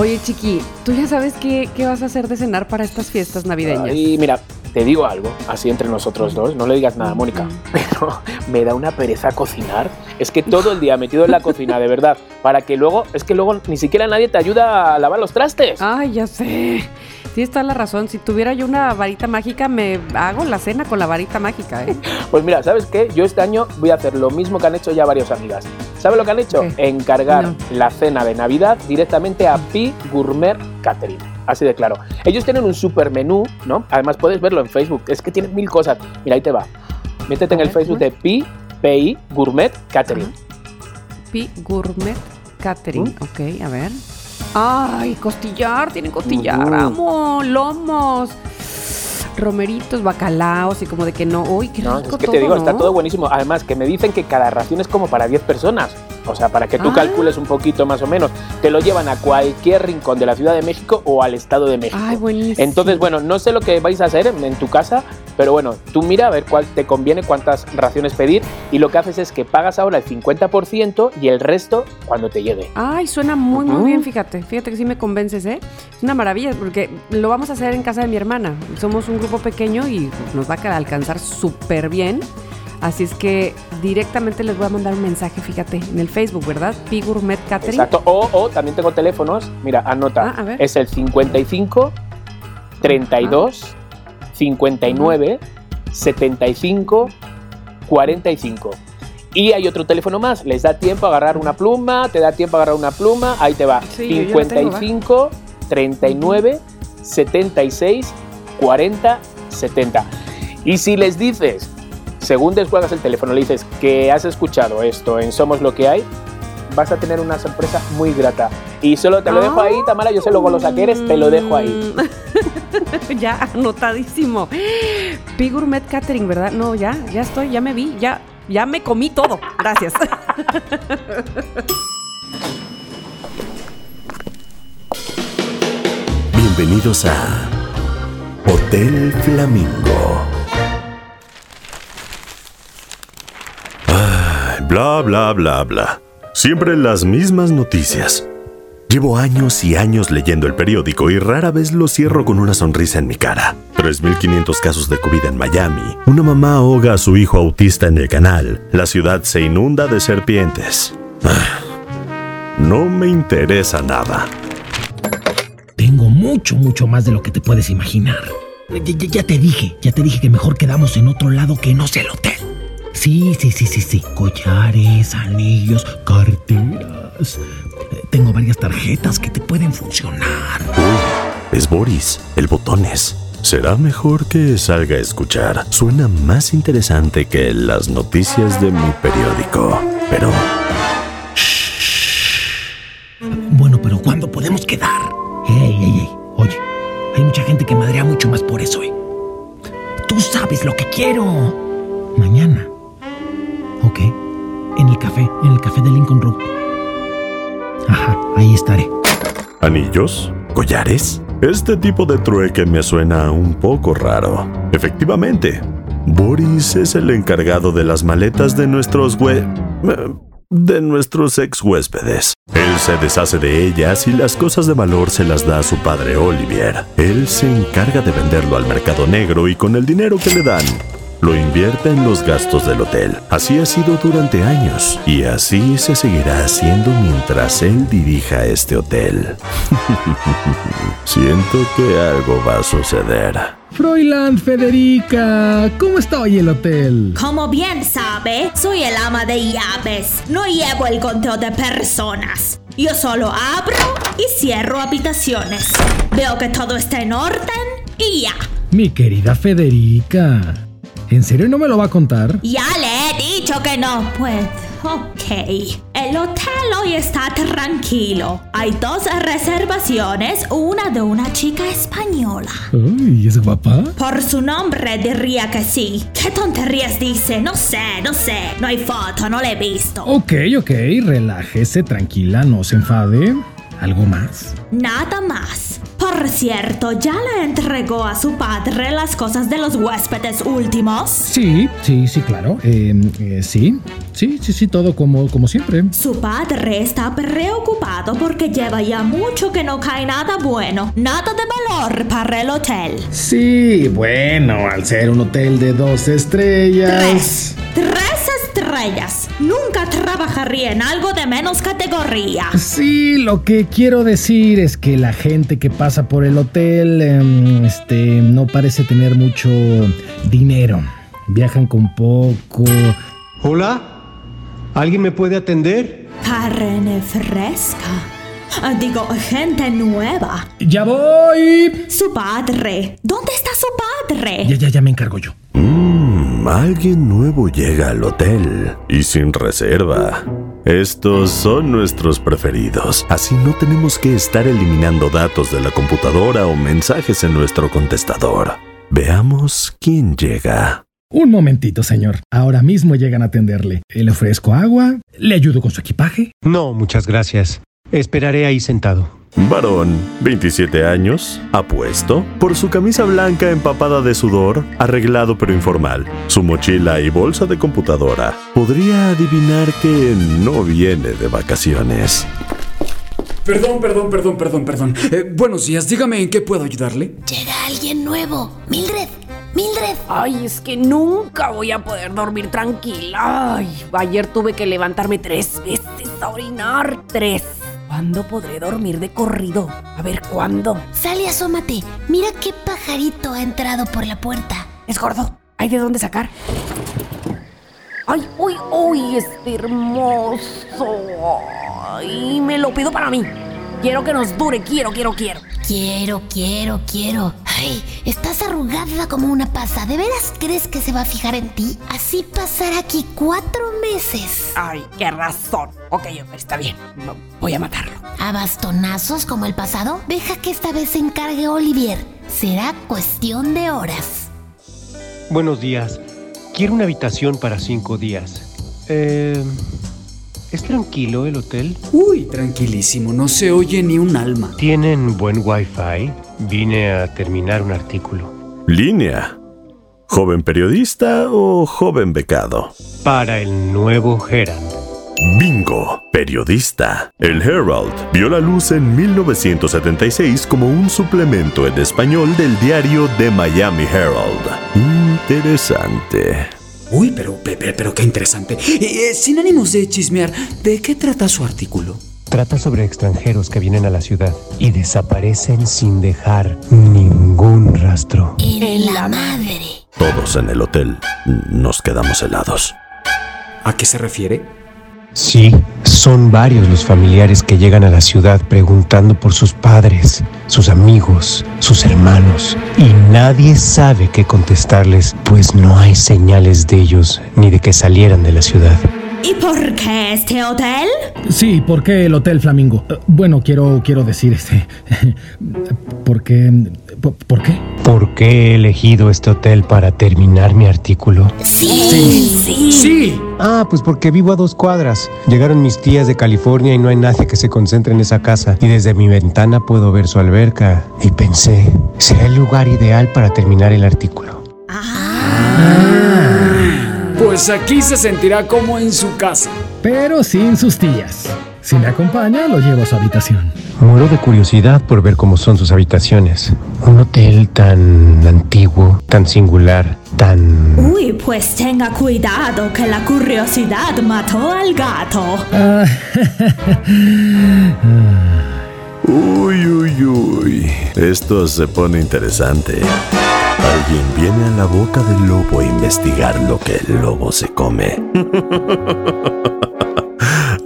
Oye, Chiqui, ¿tú ya sabes qué, qué vas a hacer de cenar para estas fiestas navideñas? Y mira, te digo algo, así entre nosotros dos, no le digas nada, Mónica, pero me da una pereza cocinar. Es que todo el día metido en la cocina, de verdad, para que luego, es que luego ni siquiera nadie te ayuda a lavar los trastes. Ay, ya sé. Sí, está la razón. Si tuviera yo una varita mágica, me hago la cena con la varita mágica, ¿eh? Pues mira, ¿sabes qué? Yo este año voy a hacer lo mismo que han hecho ya varias amigas. ¿Sabes lo que han hecho? ¿Qué? Encargar No. la cena de Navidad directamente a Pi Gourmet Catering. Así de claro. Ellos tienen un super menú, ¿no? Además puedes verlo en Facebook. Es que tienen mil cosas. Mira, ahí te va. Métete en el Facebook de Pi, PI Gourmet Catering. Pi Gourmet Catering. ¿Mm? Ok, a ver. Ay, costillar, tienen costillar, Ujú. amo, lomos, romeritos, bacalaos y como de que no. Uy, qué rico No, es que todo, te digo, está todo buenísimo. Además, que me dicen que cada ración es como para 10 personas. O sea, para que tú Ah. calcules un poquito más o menos. Te lo llevan a cualquier rincón de la Ciudad de México o al Estado de México. Ay, buenísimo. Entonces, bueno, no sé lo que vais a hacer en, en tu casa, pero bueno, tú mira a ver cuál te conviene, cuántas raciones pedir y lo que haces es que pagas ahora el 50% y el resto cuando te llegue. Ay, suena muy, muy bien, fíjate. Fíjate que sí me convences, ¿eh? Es una maravilla porque lo vamos a hacer en casa de mi hermana. Somos un grupo pequeño y nos va a alcanzar súper bien. Así es que directamente les voy a mandar un mensaje, fíjate, en el Facebook, ¿verdad? Pi Gourmet Catering. Exacto. O, o también tengo teléfonos, mira, anota. Ah, a ver. Es el 55 32 59 75 45. Y hay otro teléfono más, les da tiempo a agarrar una pluma, te da tiempo a agarrar una pluma, ahí te va. Sí, yo ya la tengo, va. 55 39 76 40 70. Y si les dices, según descuelgas el teléfono, le dices que has escuchado esto en Somos lo que hay, vas a tener una sorpresa muy grata. Y solo te lo dejo ahí, Tamara, yo sé lo golosa que eres, te lo dejo ahí. Mm. ya, anotadísimo. Pi Gourmet Catering, ¿verdad? No, ya, ya estoy, ya me vi, ya, ya me comí todo. Gracias. Bienvenidos a Hotel Flamingo. Bla, bla, bla, bla. Siempre las mismas noticias. Llevo años y años leyendo el periódico y rara vez lo cierro con una sonrisa en mi cara. 3.500 casos de COVID en Miami. Una mamá ahoga a su hijo autista en el canal. La ciudad se inunda de serpientes. Ah, no me interesa nada. Tengo mucho, mucho más de lo que te puedes imaginar. Ya, ya- te dije, ya te dije que mejor quedamos en otro lado que no sea el hotel. Sí, sí, sí, sí, sí. Collares, anillos, carteras. Tengo varias tarjetas que te pueden funcionar. Uy, es Boris, el botones. Será mejor que salga a escuchar. Suena más interesante que las noticias de mi periódico. Pero Bueno, pero ¿cuándo podemos quedar? Ey, ey, ey. Oye, hay mucha gente que madrea mucho más por eso, ¿eh? Tú sabes lo que quiero. Mañana. En el café, en el café de Lincoln Road. Ajá, ahí estaré. ¿Anillos? ¿Collares? Este tipo de trueque me suena un poco raro. Efectivamente, Boris es el encargado de las maletas de nuestros eh, de nuestros ex huéspedes. Él se deshace de ellas y las cosas de valor se las da a su padre Olivier. Él se encarga de venderlo al mercado negro y con el dinero que le dan, lo invierte en los gastos del hotel. Así ha sido durante años y así se seguirá haciendo mientras él dirija este hotel. Siento que algo va a suceder. Froiland Federica, ¿cómo está hoy el hotel? Como bien sabe, soy el ama de llaves. No llevo el conteo de personas. Yo solo abro y cierro habitaciones. Veo que todo está en orden y ya. Mi querida Federica, ¿en serio no me lo va a contar? Ya le he dicho que no puedo. Ok. El hotel hoy está tranquilo. Hay dos reservaciones, una de una chica española. Uy, ¿es guapa? Por su nombre diría que sí. ¿Qué tonterías dice? No sé, no sé. No hay foto, no la he visto. Ok, ok, relájese, tranquila, no se enfade. ¿Algo más? Nada más. Por cierto, ¿ya le entregó a su padre las cosas de los huéspedes últimos? Sí, sí, sí, claro. Eh, eh, sí, sí, sí, sí, todo como, como siempre. Su padre está preocupado porque lleva ya mucho que no cae nada bueno, nada de valor para el hotel. Sí, bueno, al ser un hotel de dos estrellas. Tres. Tres estrellas. Nunca trabajaría en algo de menos categoría. Sí, lo que quiero decir es que la gente que pasa por el hotel, em, este, no parece tener mucho dinero. Viajan con poco. Hola, ¿alguien me puede atender? Carne fresca. Ah, Digo, gente nueva. ¡Ya voy! Su padre. ¿Dónde está su padre? Ya, ya, ya me encargo yo. Mmm, alguien nuevo llega al hotel y sin reserva. Estos son nuestros preferidos, así no tenemos que estar eliminando datos de la computadora o mensajes en nuestro contestador. Veamos quién llega. Un momentito, señor. Ahora mismo llegan a atenderle. Le ofrezco agua, le ayudo con su equipaje. No, muchas gracias. Esperaré ahí sentado. Varón, 27 años, apuesto, por su camisa blanca empapada de sudor, arreglado pero informal, su mochila y bolsa de computadora. Podría adivinar que no viene de vacaciones. Perdón, perdón, perdón, perdón, perdón. Eh, buenos días, dígame en qué puedo ayudarle. Llega alguien nuevo. Mildred, Mildred. Ay, es que nunca voy a poder dormir tranquila. Ay, ayer tuve que levantarme tres veces a orinar. Tres. ¿Cuándo podré dormir de corrido? A ver, ¿cuándo? Sal y asómate. Mira qué pajarito ha entrado por la puerta. Es gordo. ¿Hay de dónde sacar? ¡Ay, uy, uy! Este hermoso. ¡Ay, me lo pido para mí! Quiero que nos dure, quiero, quiero, quiero. Quiero, quiero, quiero. Ay, estás arrugada como una pasa. ¿De veras crees que se va a fijar en ti? Así pasará aquí cuatro meses. Ay, qué razón. Ok, está bien. Voy a matarlo. ¿A bastonazos como el pasado? Deja que esta vez se encargue Olivier. Será cuestión de horas. Buenos días. Quiero una habitación para cinco días. Eh, ¿Es tranquilo el hotel? Uy, tranquilísimo, no se oye ni un alma. ¿Tienen buen wifi? Vine a terminar un artículo. Línea. ¿Joven periodista o joven becado? Para el nuevo Herald. Bingo, periodista. El Herald vio la luz en 1976 como un suplemento en español del diario The Miami Herald. Interesante. Uy, pero, pero, pero qué interesante. Eh, eh, sin ánimos de chismear, ¿de qué trata su artículo? Trata sobre extranjeros que vienen a la ciudad y desaparecen sin dejar ningún rastro. En la madre. Todos en el hotel nos quedamos helados. ¿A qué se refiere? Sí, son varios los familiares que llegan a la ciudad preguntando por sus padres, sus amigos, sus hermanos, y nadie sabe qué contestarles, pues no hay señales de ellos ni de que salieran de la ciudad. ¿Y por qué este hotel? Sí, ¿por qué el Hotel Flamingo? Eh, Bueno, quiero, quiero decir este. ¿Por qué? ¿Por, por qué? ¿Por qué he elegido este hotel para terminar mi artículo? Sí. Sí. Ah, pues porque vivo a dos cuadras. Llegaron mis tías de California y no hay nadie que se concentre en esa casa. Y desde mi ventana puedo ver su alberca. Y pensé, será el lugar ideal para terminar el artículo. Pues aquí se sentirá como en su casa. Pero sin sus tías. Si me acompaña, lo llevo a su habitación. Muero de curiosidad por ver cómo son sus habitaciones. Un hotel tan antiguo, tan singular, tan... Uy, pues tenga cuidado que la curiosidad mató al gato. Ah, Uy, uy, uy. Esto se pone interesante. Alguien viene a la boca del lobo a investigar lo que el lobo se come.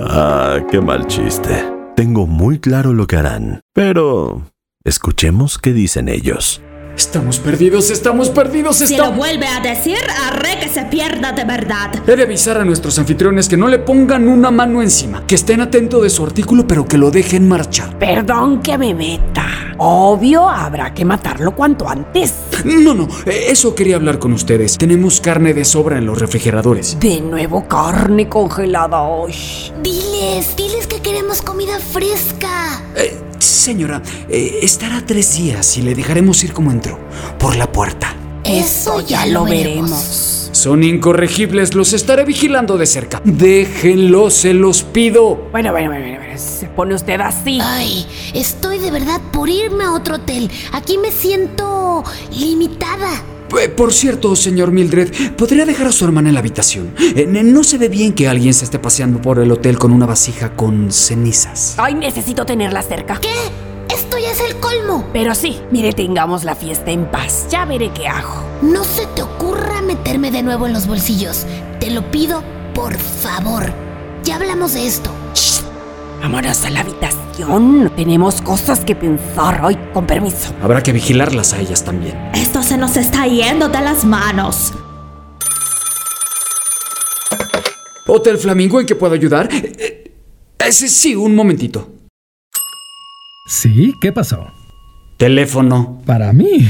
ah, qué mal chiste. Tengo muy claro lo que harán, pero escuchemos qué dicen ellos. Estamos perdidos, estamos perdidos, Si lo estamos... vuelve a decir, haré que se pierda de verdad. He de avisar a nuestros anfitriones que no le pongan una mano encima, que estén atentos de su artículo, pero que lo dejen marchar. Perdón que me meta. Obvio, habrá que matarlo cuanto antes. No, no, eh, eso quería hablar con ustedes. Tenemos carne de sobra en los refrigeradores. De nuevo carne congelada hoy. Diles, diles que queremos comida fresca. Eh, señora, eh, estará tres días y le dejaremos ir como entró, por la puerta. Eso ya lo veremos. Son incorregibles, los estaré vigilando de cerca. Déjenlos, se los pido. Bueno, bueno, bueno, bueno, bueno, se pone usted así. Ay, estoy de verdad por irme a otro hotel. Aquí me siento limitada. Eh, Por cierto, señor Mildred, ¿podría dejar a su hermana en la habitación? Eh, no se ve bien que alguien se esté paseando por el hotel con una vasija con cenizas. Ay, necesito tenerla cerca. ¿Qué? Esto ya es el colmo. Pero sí, mire, tengamos la fiesta en paz. Ya veré qué hago. No se te ocurra meterme de nuevo en los bolsillos. Te lo pido, por favor. Ya hablamos de esto. Vámonos a la habitación. Tenemos cosas que pensar. Ay, con permiso. Habrá que vigilarlas a ellas también. Esto se nos está yendo de las manos. Hotel Flamingo, ¿en qué puedo ayudar? Eh, eh, ese sí, un momentito. ¿Sí? ¿Qué pasó? Teléfono. ¿Para mí?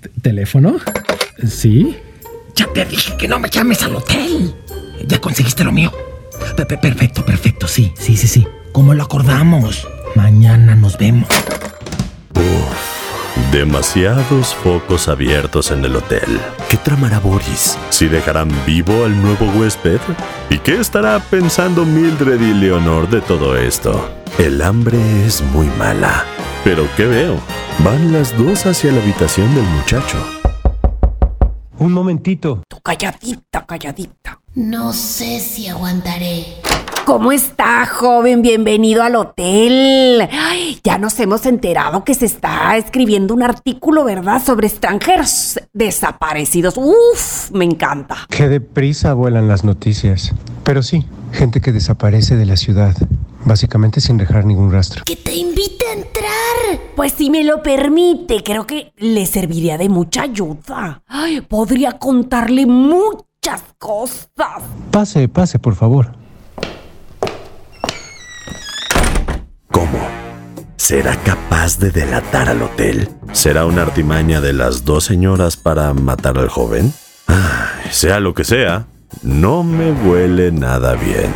¿T- ¿Teléfono? ¿Sí? Ya te dije que no me llames al hotel. Ya conseguiste lo mío. Pe- pe- Perfecto, perfecto, sí, sí, sí, sí. Como lo acordamos. Mañana nos vemos. Demasiados focos abiertos en el hotel. ¿Qué tramará Boris? ¿Si dejarán vivo al nuevo huésped? ¿Y qué estará pensando Mildred y Leonor de todo esto? El hambre es muy mala. Pero ¿qué veo? Van las dos hacia la habitación del muchacho. Un momentito. Tú calladita, calladita. No sé si aguantaré. ¿Cómo está, joven? Bienvenido al hotel. Ay, ya nos hemos enterado que se está escribiendo un artículo, ¿verdad? Sobre extranjeros desaparecidos. Uf, me encanta. Qué deprisa vuelan las noticias. Pero sí, gente que desaparece de la ciudad, básicamente sin dejar ningún rastro. Que te invite a entrar. Pues si me lo permite, creo que le serviría de mucha ayuda. Ay, podría contarle muchas cosas. Pase, pase, por favor. ¿Cómo? ¿Será capaz de delatar al hotel? ¿Será una artimaña de las dos señoras para matar al joven? Ay, sea lo que sea, no me huele nada bien.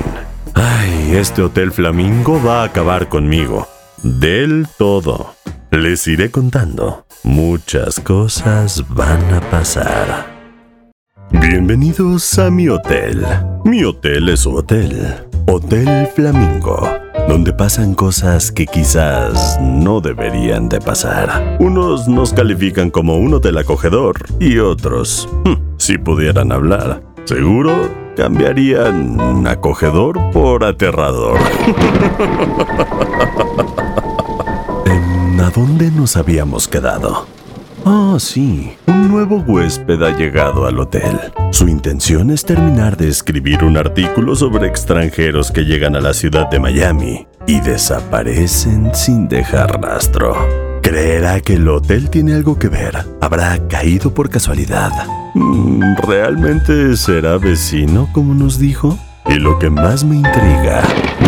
Ay, este Hotel Flamingo va a acabar conmigo. Del todo. Les iré contando. Muchas cosas van a pasar. Bienvenidos a mi hotel. Mi hotel es su hotel. Hotel Flamingo, donde pasan cosas que quizás no deberían de pasar. Unos nos califican como un hotel acogedor y otros, hmm, si pudieran hablar, seguro cambiarían acogedor por aterrador. Em, ¿A dónde nos habíamos quedado? Oh, sí, un nuevo huésped ha llegado al hotel. Su intención es terminar de escribir un artículo sobre extranjeros que llegan a la ciudad de Miami y desaparecen sin dejar rastro. ¿Creerá que el hotel tiene algo que ver? ¿Habrá caído por casualidad? Mm, ¿Realmente será vecino como nos dijo? Y lo que más me intriga,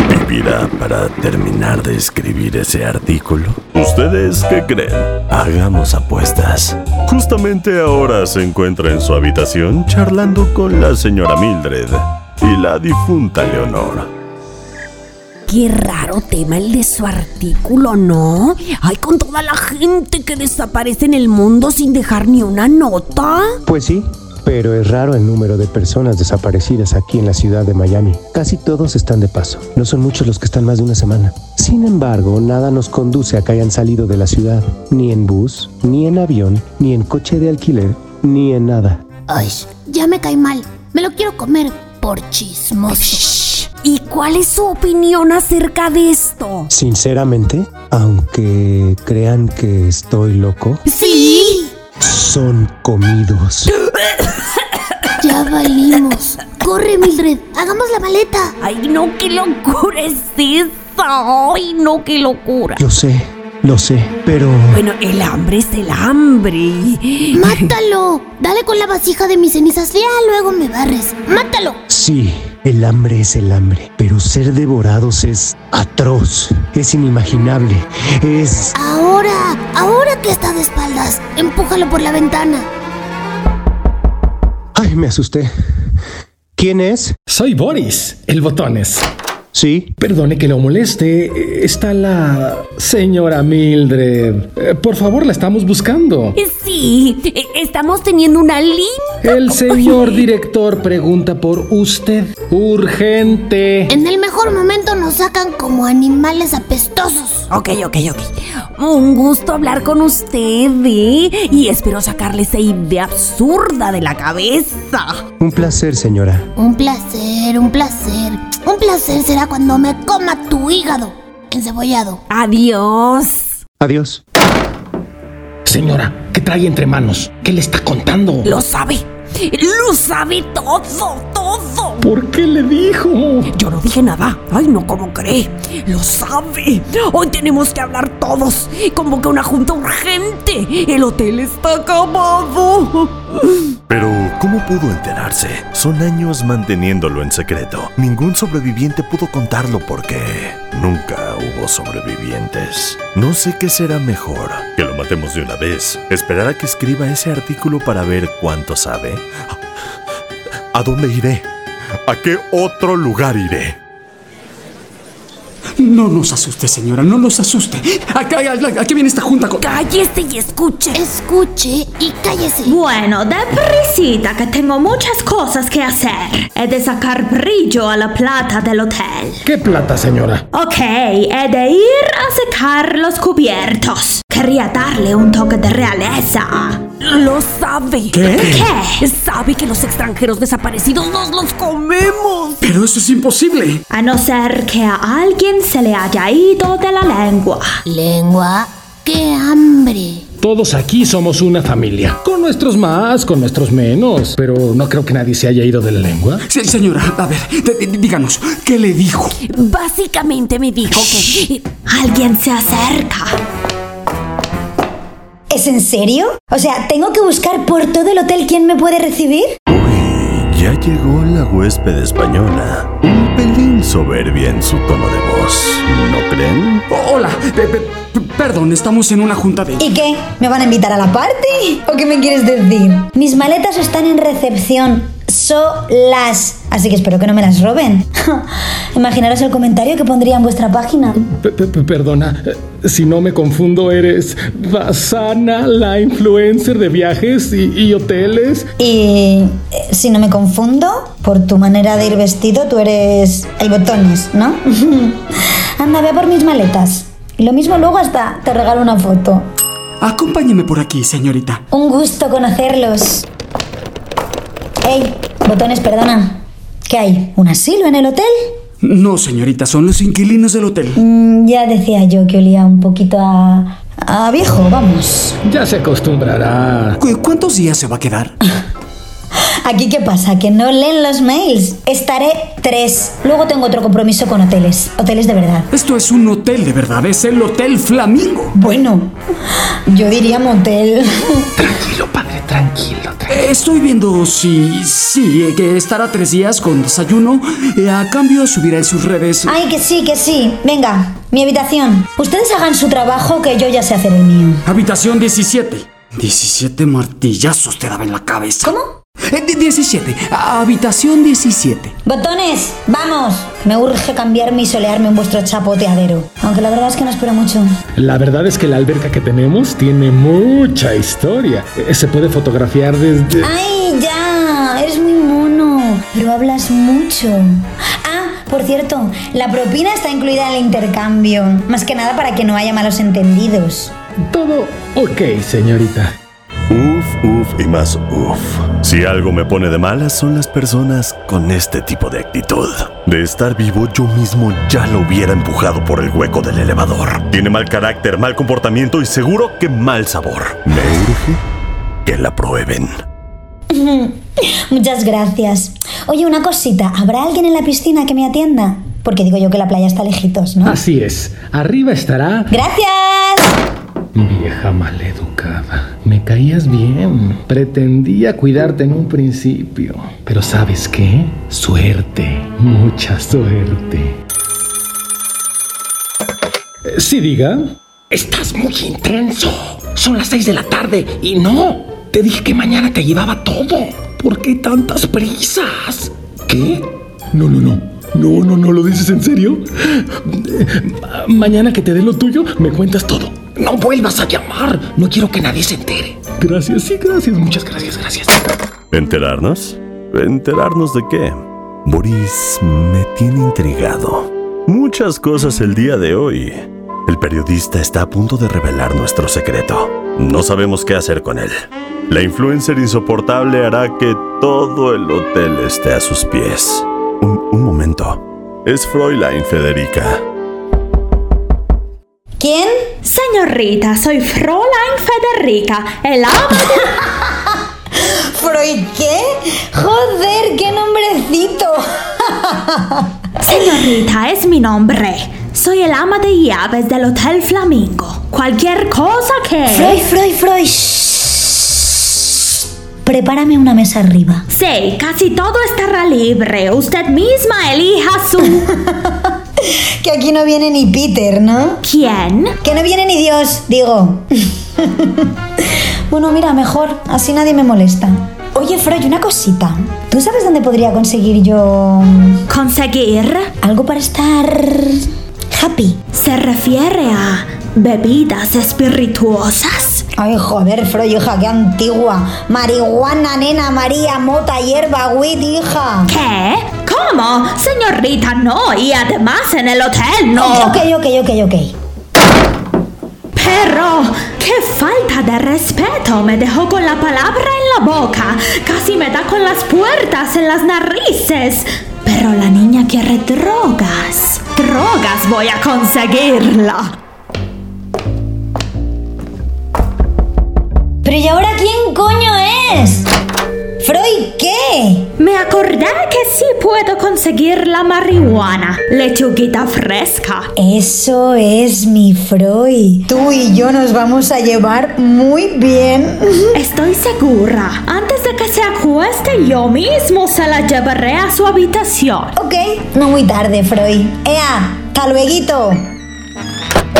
¿vivirá para terminar de escribir ese artículo? ¿Ustedes qué creen? Hagamos apuestas. Justamente ahora se encuentra en su habitación charlando con la señora Mildred y la difunta Leonor. Qué raro tema el de su artículo, ¿no? Ay, con toda la gente que desaparece en el mundo sin dejar ni una nota. Pues sí, pero es raro el número de personas desaparecidas aquí en la ciudad de Miami. Casi todos están de paso. No son muchos los que están más de una semana. Sin embargo, nada nos conduce a que hayan salido de la ciudad. Ni en bus, ni en avión, ni en coche de alquiler, ni en nada. Ay, ya me cae mal. Me lo quiero comer por chismoso. ¿Y cuál es su opinión acerca de esto? Sinceramente, aunque crean que estoy loco, Sí. Son comidos. Ya valimos. Corre, Mildred. Hagamos la maleta. Ay, no, qué locura es esa. Ay, no, qué locura. Yo sé, lo sé, pero... Bueno, el hambre es el hambre. Mátalo. Dale con la vasija de mis cenizas. Ya luego me barres. Mátalo. Sí, El hambre es el hambre, pero ser devorados es atroz, es inimaginable, es... Ahora, ahora que está de espaldas, empújalo por la ventana. Ay, me asusté. ¿Quién es? Soy Boris, el botones. Sí. Perdone que lo moleste. Está la señora Mildred. Eh, Por favor, la estamos buscando. Sí, e- estamos teniendo una linda... El señor director pregunta por usted. Urgente. En el mejor momento nos sacan como animales apestosos. Ok, ok, ok. Un gusto hablar con usted, ¿eh? Y espero sacarle esa idea absurda de la cabeza. Un placer, señora. Un placer, un placer. Un placer será cuando me coma tu hígado encebollado. Adiós. Adiós. Señora, ¿qué trae entre manos? ¿Qué le está contando? Lo sabe. Lo sabe todo, todo. ¿Por qué le dijo? Yo no dije nada. Ay, no, ¿cómo cree? Lo sabe. Hoy tenemos que hablar todos. Convoca una junta urgente. El hotel está acabado. Pero, ¿cómo pudo enterarse? Son años manteniéndolo en secreto. Ningún sobreviviente pudo contarlo porque nunca hubo sobrevivientes. No sé qué será mejor. Que lo matemos de una vez. Esperar a que escriba ese artículo para ver cuánto sabe. ¿A dónde iré? ¿A qué otro lugar iré? No nos asuste, señora, no nos asuste. Acá, aquí viene esta junta con... Cállese y escuche. Escuche y cállese. Bueno, deprisita que tengo muchas cosas que hacer. He de sacar brillo a la plata del hotel. ¿Qué plata, señora? Ok, he de ir a secar los cubiertos. Quería darle un toque de realeza. Lo sabe. ¿Qué? ¿Qué? Sabe que los extranjeros desaparecidos nos los comemos. Pero eso es imposible. A no ser que a alguien se le haya ido de la lengua. Lengua, qué hambre. Todos aquí somos una familia. Con nuestros más, con nuestros menos. Pero no creo que nadie se haya ido de la lengua. Sí, señora, a ver, díganos, ¿qué le dijo? Básicamente me dijo que... Alguien se acerca. ¿Es en serio? O sea, ¿tengo que buscar por todo el hotel quién me puede recibir? Ya llegó la huésped española. Un pelín soberbia en su tono de voz. ¿No creen? Hola, pe- pe- perdón, estamos en una junta de... ¿Y qué? ¿Me van a invitar a la party? ¿O qué me quieres decir? Mis maletas están en recepción solas, así que espero que no me las roben. Imaginaros el comentario que pondría en vuestra página. P- p- p- Perdona, eh, si no me confundo, eres Basana, la influencer de viajes y, y hoteles. Y eh, si no me confundo, por tu manera de ir vestido, tú eres el botones, ¿no? Anda, ve por mis maletas. Y lo mismo luego hasta te regalo una foto. Acompáñeme por aquí, señorita. Un gusto conocerlos. Ey, botones, perdona. ¿Qué hay? ¿Un asilo en el hotel? No, señorita, son los inquilinos del hotel. Mm, ya decía yo que olía un poquito a... a viejo, vamos. Ya se acostumbrará. ¿Cu- ¿Cuántos días se va a quedar? ¿Aquí qué pasa? ¿Que no leen los mails? Estaré tres. Luego tengo otro compromiso con hoteles. Hoteles de verdad. Esto es un hotel de verdad, es el Hotel Flamingo. Bueno, yo diría motel. Tranquilo, padre, tranquilo. tranquilo. Estoy viendo si, sí, eh, que estará tres días con desayuno. eh, a cambio subirá en sus redes. Ay, que sí, que sí. Venga, mi habitación. Ustedes hagan su trabajo que yo ya sé hacer el mío. Habitación 17. 17 martillazos te daba en la cabeza. ¿Cómo? Eh, di- 17. Habitación 17. Botones, vamos. Me urge cambiarme y solearme en vuestro chapoteadero. Aunque la verdad es que no espero mucho. La verdad es que la alberca que tenemos tiene mucha historia. Eh, Se puede fotografiar desde... Ay, ya, eres muy mono, pero hablas mucho. Ah, por cierto, la propina está incluida en el intercambio, más que nada para que no haya malos entendidos. Todo ok, señorita. Uf, uf y más uf. Si algo me pone de malas son las personas con este tipo de actitud. De estar vivo yo mismo ya lo hubiera empujado por el hueco del elevador. Tiene mal carácter, mal comportamiento y seguro que mal sabor. Me urge que la prueben. Muchas gracias. Oye, una cosita, ¿habrá alguien en la piscina que me atienda? Porque digo yo que la playa está lejitos, ¿no? Así es. Arriba estará... Gracias. Vieja maleducada. Me caías bien. Pretendía cuidarte en un principio. Pero ¿sabes qué? Suerte. Mucha suerte. Eh, Sí, diga. Estás muy intenso. Son las seis de la tarde y no. Te dije que mañana te llevaba todo. ¿Por qué tantas prisas? ¿Qué? No, no, no. No, no, no, ¿lo dices en serio? Mañana que te dé lo tuyo, me cuentas todo. No vuelvas a llamar. No quiero que nadie se entere. Gracias, sí, gracias. Muchas gracias, gracias. ¿Enterarnos? ¿Enterarnos de qué? Boris me tiene intrigado. Muchas cosas el día de hoy. El periodista está a punto de revelar nuestro secreto. No sabemos qué hacer con él. La influencer insoportable hará que todo el hotel esté a sus pies. Un, un momento. Es Fräulein Federica. ¿Quién? Señorita, soy Fräulein Federica, el ama ¿Freud qué? Joder, qué nombrecito. Señorita, es mi nombre. Soy el ama de llaves del Hotel Flamingo. Cualquier cosa que... Freud, Freud, Freud. Prepárame una mesa arriba. Sí, casi todo estará libre. Usted misma elija su... Que aquí no viene ni Peter, ¿no? ¿Quién? Que no viene ni Dios, digo. bueno, mira, mejor, así nadie me molesta. Oye, Freud, una cosita. ¿Tú sabes dónde podría conseguir yo ¿Conseguir? algo para estar happy? ¿Se refiere a bebidas espirituosas? Ay, joder, Freud, hija, qué antigua. Marihuana, nena, María, mota, hierba, weed, hija. ¿Qué? ¿Cómo? Señorita, no. Y además en el hotel, no. Ok, ok, ok, ok. Pero, qué falta de respeto. Me dejó con la palabra en la boca. Casi me da con las puertas en las narices. Pero la niña quiere drogas. Drogas voy a conseguirla. Pero ¿y ahora quién coño es? Freud, ¿qué? Me acordé que sí puedo conseguir la marihuana. Lechuguita fresca. Eso es mi Freud. Tú y yo nos vamos a llevar muy bien. Estoy segura. Antes de que se acueste, yo mismo se la llevaré a su habitación. Ok, no muy tarde, Freud. Ea, hasta lueguito.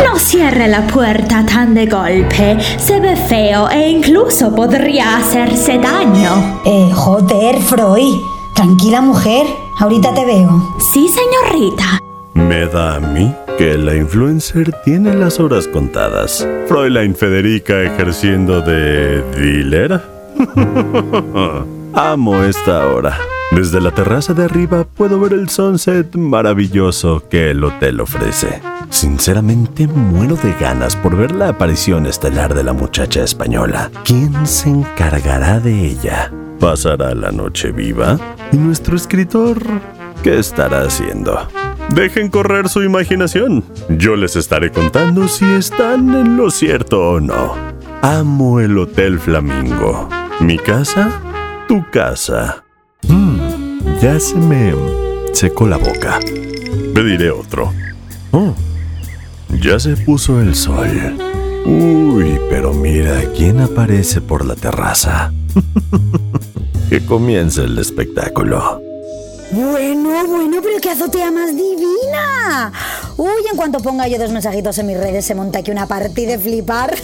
No cierre la puerta tan de golpe. Se ve feo e incluso podría hacerse daño. Eh, joder, Freud. Tranquila, mujer. Ahorita te veo. Sí, señorita. Me da a mí que la influencer tiene las horas contadas. Fräulein Federica ejerciendo de dealer. Amo esta hora. Desde la terraza de arriba puedo ver el sunset maravilloso que el hotel ofrece. Sinceramente muero de ganas por ver la aparición estelar de la muchacha española. ¿Quién se encargará de ella? ¿Pasará la noche viva? ¿Y nuestro escritor qué estará haciendo? Dejen correr su imaginación. Yo les estaré contando si están en lo cierto o no. Amo el Hotel Flamingo. ¿Mi casa? Tu casa. Mm, ya se me secó la boca. Pediré otro. Oh, ya se puso el sol. Uy, pero mira quién aparece por la terraza. que comience el espectáculo. Bueno, bueno, pero qué azotea más divina. Uy, en cuanto ponga yo dos mensajitos en mis redes se monta aquí una partida de flipar.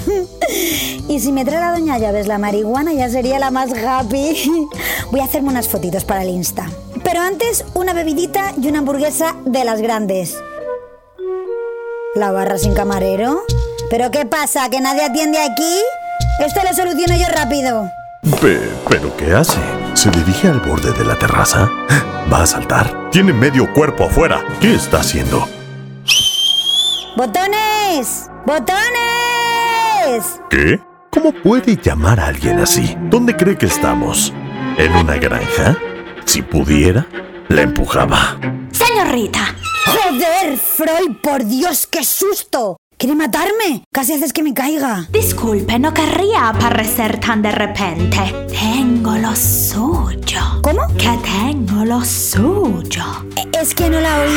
y si me trae la doña Llaves la marihuana ya sería la más happy. Voy a hacerme unas fotitos para el Insta. Pero antes, una bebidita y una hamburguesa de las grandes. ¿La barra sin camarero? ¿Pero qué pasa? ¿Que nadie atiende aquí? Esto lo soluciono yo rápido. Pe- ¿Pero qué hace? ¿Se dirige al borde de la terraza? ¿Va a saltar? Tiene medio cuerpo afuera. ¿Qué está haciendo? ¡Botones! ¡Botones! ¿Qué? ¿Cómo puede llamar a alguien así? ¿Dónde cree que estamos? ¿En una granja? Si pudiera, la empujaba. Señorita. ¡Joder, Freud! ¡Por Dios, qué susto! ¿Quiere matarme? Casi haces que me caiga. Disculpe, no querría aparecer tan de repente. Tengo lo suyo. ¿Cómo? Que tengo lo suyo. E- Es que no la oí.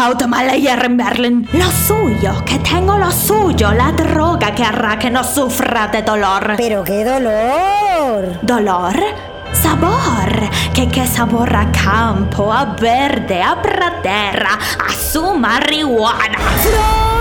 Heute mal leer in Berlin. Lo suyo, que tengo lo suyo, la droga que hará que no sufra de dolor. Pero qué dolor. ¿Dolor? Sabor. ¿Qué, qué sabor a campo, a verde, a pradera, a su marihuana? ¡Froilamo!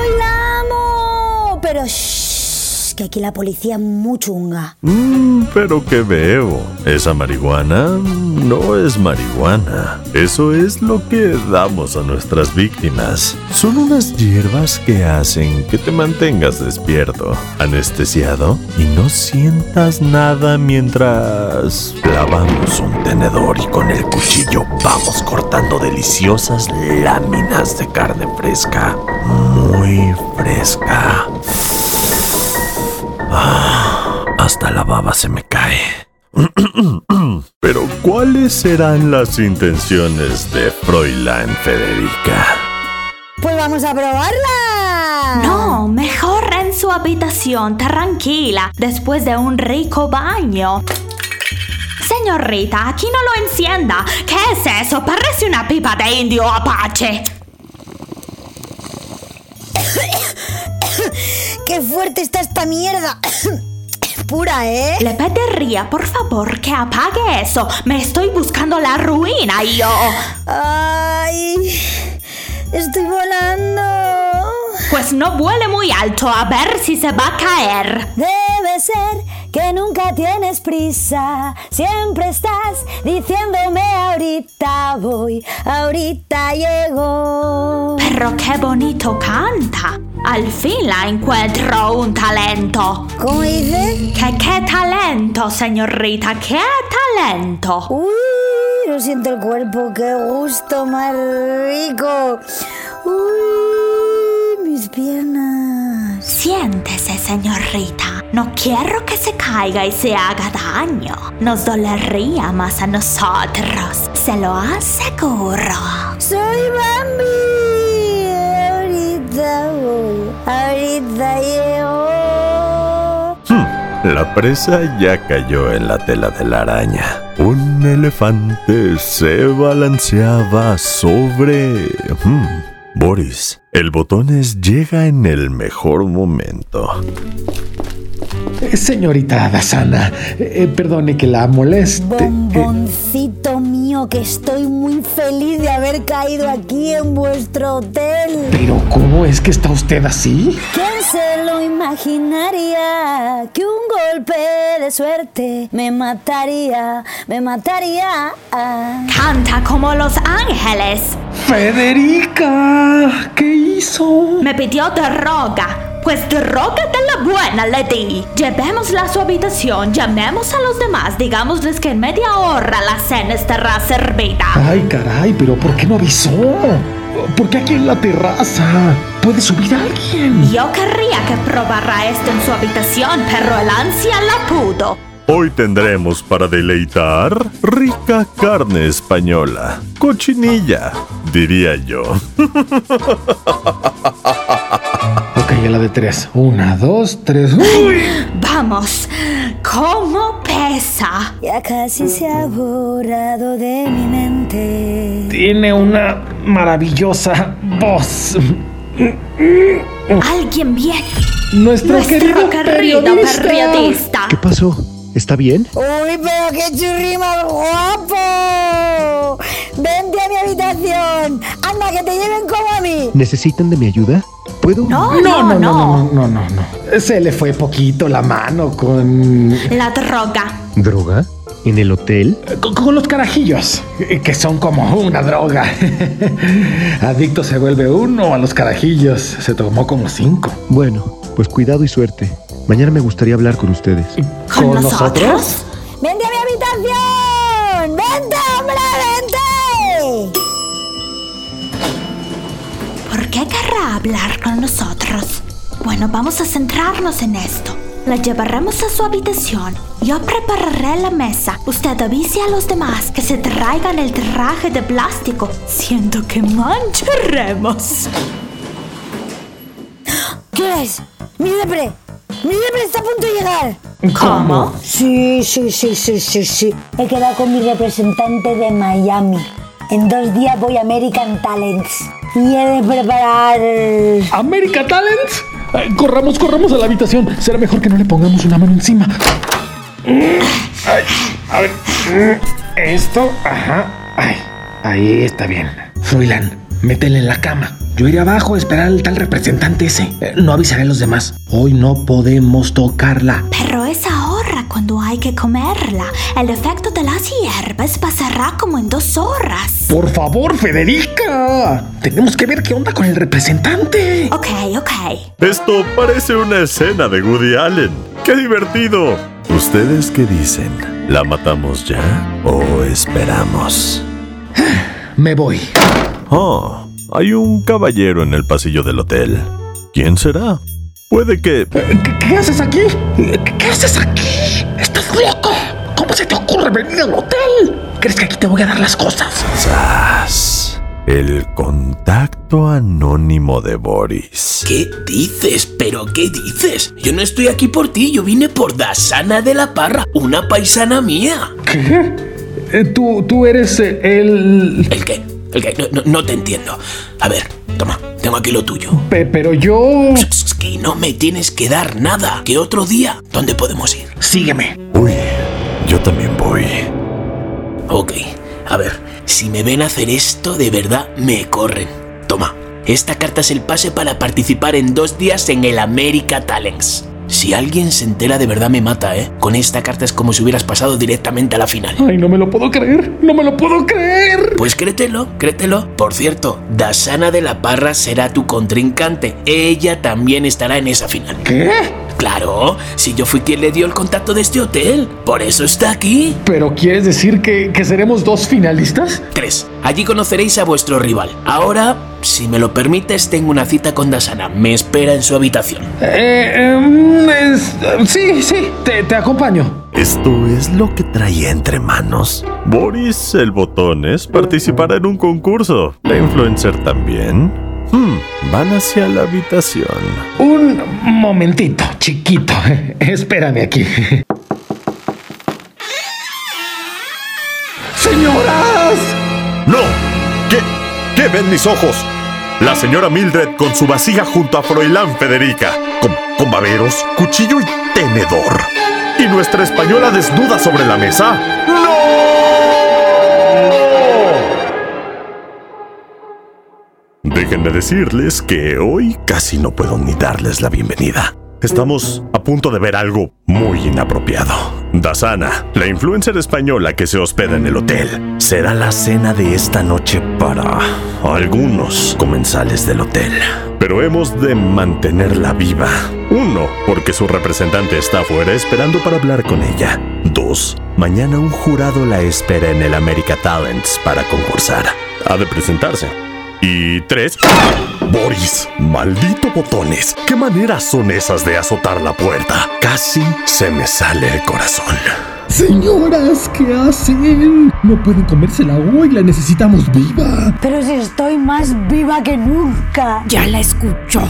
Pero shh, que aquí la policía es muy chunga. Mm, pero que veo. Esa marihuana no es marihuana. Eso es lo que damos a nuestras víctimas. Son unas hierbas que hacen que te mantengas despierto, anestesiado y no sientas nada mientras lavamos un tenedor y con el cuchillo vamos cortando deliciosas láminas de carne fresca. Muy fresca. Ah, hasta la baba se me cae. Pero ¿cuáles serán las intenciones de Fräulein Federica? Pues vamos a probarla. No, mejor en su habitación, tranquila, después de un rico baño. Señorita, aquí no lo encienda. ¿Qué es eso? Parece una pipa de indio apache. ¡Qué fuerte está esta mierda! Pura, ¿eh? Le pediría, por favor, que apague eso. Me estoy buscando la ruina yo... ¡Ay! Estoy volando. Pues no vuele muy alto, a ver si se va a caer. Debe ser que nunca tienes prisa. Siempre estás diciéndome ahorita voy, ahorita llego. Pero qué bonito canta. Al fin la encuentro un talento. ¿Cómo dice? ¿Qué, qué talento, señorita? ¿Qué talento? Uy, lo siento el cuerpo, qué gusto más rico. Uy, mis piernas. Siéntese, señorita. No quiero que se caiga y se haga daño. Nos dolería más a nosotros. Se lo aseguro. Soy Bambi. Ahorita voy, ahorita llego. Hmm, La presa ya cayó en la tela de la araña. Un elefante se balanceaba sobre... Hmm, Boris, el botones llega en el mejor momento. Eh, Señorita Dasana, eh, perdone que la moleste. Eh, Bomboncito que estoy muy feliz de haber caído aquí en vuestro hotel. pero ¿cómo es que está usted así? ¿Quién se lo imaginaría? Que un golpe de suerte me mataría, me mataría. Canta como los ángeles. Federica, ¿qué hizo? Me pidió droga. Pues droga de la buena le di. Llevémosla a su habitación, llamemos a los demás, digámosles que en media hora la cena estará servida. Ay, caray, pero ¿por qué no avisó? ¿Por qué aquí en la terraza? ¿Puede subir alguien? Yo querría que probara esto en su habitación, pero el ansia la pudo. Hoy tendremos para deleitar rica carne española. Cochinilla, diría yo. Ok, a la de tres. Una, dos, tres. ¡Uy! Vamos, ¿cómo pesa? Ya casi se ha borrado de mi mente. Tiene una maravillosa voz. Alguien viene. Nuestro, Nuestro querido, querido periodista. periodista. ¿Qué pasó? ¿Está bien? ¡Uy, pero qué churri más guapo! ¡Vente a mi habitación! ¡Anda, que te lleven como a mí! ¿Necesitan de mi ayuda? ¿Puedo? No, No, no, no, no, no, no, no, no. Se le fue poquito la mano con. La droga. ¿Droga? ¿En el hotel? Con, con los carajillos, que son como una droga. Adicto se vuelve uno a los carajillos. Se tomó como cinco. Bueno, pues cuidado y suerte. Mañana me gustaría hablar con ustedes. ¿Con nosotros? Hablar con nosotros? Bueno, vamos a centrarnos en esto. La llevaremos a su habitación. Yo prepararé la mesa. Usted avise a los demás que se traigan el traje de plástico. Siento que mancharemos. ¿Qué es? ¡Mi depre! ¡Mi depre está a punto de llegar! ¿Cómo? Sí, sí, sí, sí, sí, sí. He quedado con mi representante de Miami. En dos días voy a American Talents. Y he de preparar... ¿America Talent? Ay, corramos, corramos a la habitación. Será mejor que no le pongamos una mano encima. Ay, a ver. Esto, ajá. Ay, ahí está bien. Froilán, métele en la cama. Yo iré abajo a esperar al tal representante ese. Eh, No avisaré a los demás. Hoy no podemos tocarla. Pero es ahora cuando hay que comerla. El efecto de las hierbas pasará como en dos horas. Por favor, Federica. Tenemos que ver qué onda con el representante. Ok, ok. Esto parece una escena de Woody Allen. ¡Qué divertido! ¿Ustedes qué dicen? ¿La matamos ya o esperamos? Me voy. Oh, hay un caballero en el pasillo del hotel. ¿Quién será? Puede que... ¿Qué, qué haces aquí? ¿Qué, qué haces aquí? ¿Estás loco? ¿Cómo se te ocurre venir al hotel? ¿Crees que aquí te voy a dar las cosas? ¡Zas! El contacto anónimo de Boris. ¿Qué dices? ¿Pero qué dices? Yo no estoy aquí por ti, yo vine por Dasana de la Parra, una paisana mía. ¿Qué? Eh, tú, tú eres eh, el... ¿El qué? No, no- te entiendo. A ver, toma, tengo aquí lo tuyo. Pe- pero yo... Es que no me tienes que dar nada. ¿Qué otro día? ¿Dónde podemos ir? Sígueme. Uy, yo también voy. Ok, a ver, si me ven hacer esto, de verdad me corren. Toma, esta carta es el pase para participar en dos días en el America Talents. Si alguien se entera de verdad me mata, ¿eh? Con esta carta es como si hubieras pasado directamente a la final. Ay, no me lo puedo creer. No me lo puedo creer. Pues créetelo, créetelo. Por cierto, Dasana de la Parra será tu contrincante. Ella también estará en esa final. ¿Qué? Claro, si yo fui quien le dio el contacto de este hotel. Por eso está aquí. ¿Pero quieres decir que, que seremos dos finalistas? Tres. Allí conoceréis a vuestro rival. Ahora, si me lo permites, tengo una cita con Dasana. Me espera en su habitación. Eh, em, es- sí, sí, te, te acompaño. Esto es lo que traía entre manos. Boris el Botones participará en un concurso. La influencer también. Hmm, van hacia la habitación. Un momentito, chiquito. Espérame aquí. ¡Señoras! ¡No! ¿Qué? ¿Qué ven mis ojos? La señora Mildred con su vasija junto a Froilán Federica, con, con baberos, cuchillo y tenedor. ¿Y nuestra española desnuda sobre la mesa? ¡No! Déjenme decirles que hoy casi no puedo ni darles la bienvenida. Estamos a punto de ver algo muy inapropiado. Dasana, la influencer española que se hospeda en el hotel, será la cena de esta noche para algunos comensales del hotel. Pero hemos de mantenerla viva. Uno, porque su representante está afuera esperando para hablar con ella. Dos, mañana un jurado la espera en el America Talents para concursar. Ha de presentarse. Y tres, Boris, maldito botones. ¿Qué maneras son esas de azotar la puerta? Casi se me sale el corazón. Señoras, ¿qué hacen? No pueden comérsela hoy, la necesitamos viva. Pero si estoy más viva que nunca. Ya la escuchó.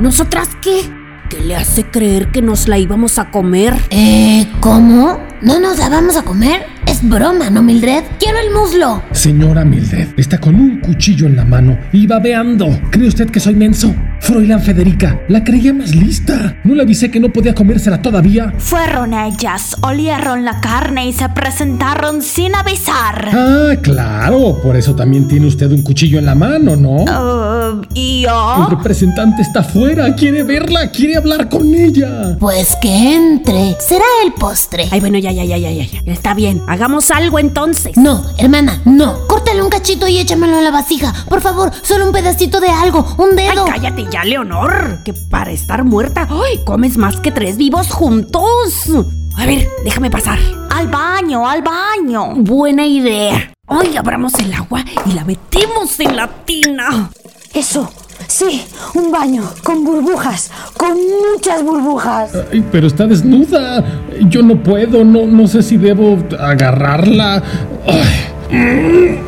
¿Nosotras qué? ¿Qué le hace creer que nos la íbamos a comer? Eh, ¿cómo? ¿No nos la vamos a comer? Es broma, ¿no, Mildred? Quiero el muslo. Señora Mildred, está con un cuchillo en la mano y babeando. ¿Cree usted que soy menso? Froilán Federica, la creía más lista. ¿No le avisé que no podía comérsela todavía? Fueron ellas, olieron la carne y se presentaron sin avisar. Ah, claro, por eso también tiene usted un cuchillo en la mano, ¿no? Uh, ¿Y El yo? representante está afuera, quiere verla, quiere hablar con ella. Pues que entre. Será el postre. Ay, bueno, ya, ya, ya, ya, ya. ya. Está bien. Hagamos algo entonces. No, hermana, no. Córtale un cachito y échamelo en la vasija. Por favor, solo un pedacito de algo, un Ay, dedo. cállate ya, Leonor. Que para estar muerta, ay, comes más que tres vivos juntos. A ver, déjame pasar. Al baño, al baño. Buena idea. Hoy abramos el agua y la metemos en la tina. Eso, sí, un baño, con burbujas, con muchas burbujas. Ay, pero está desnuda. Yo no puedo, no, no sé si debo agarrarla. Ay.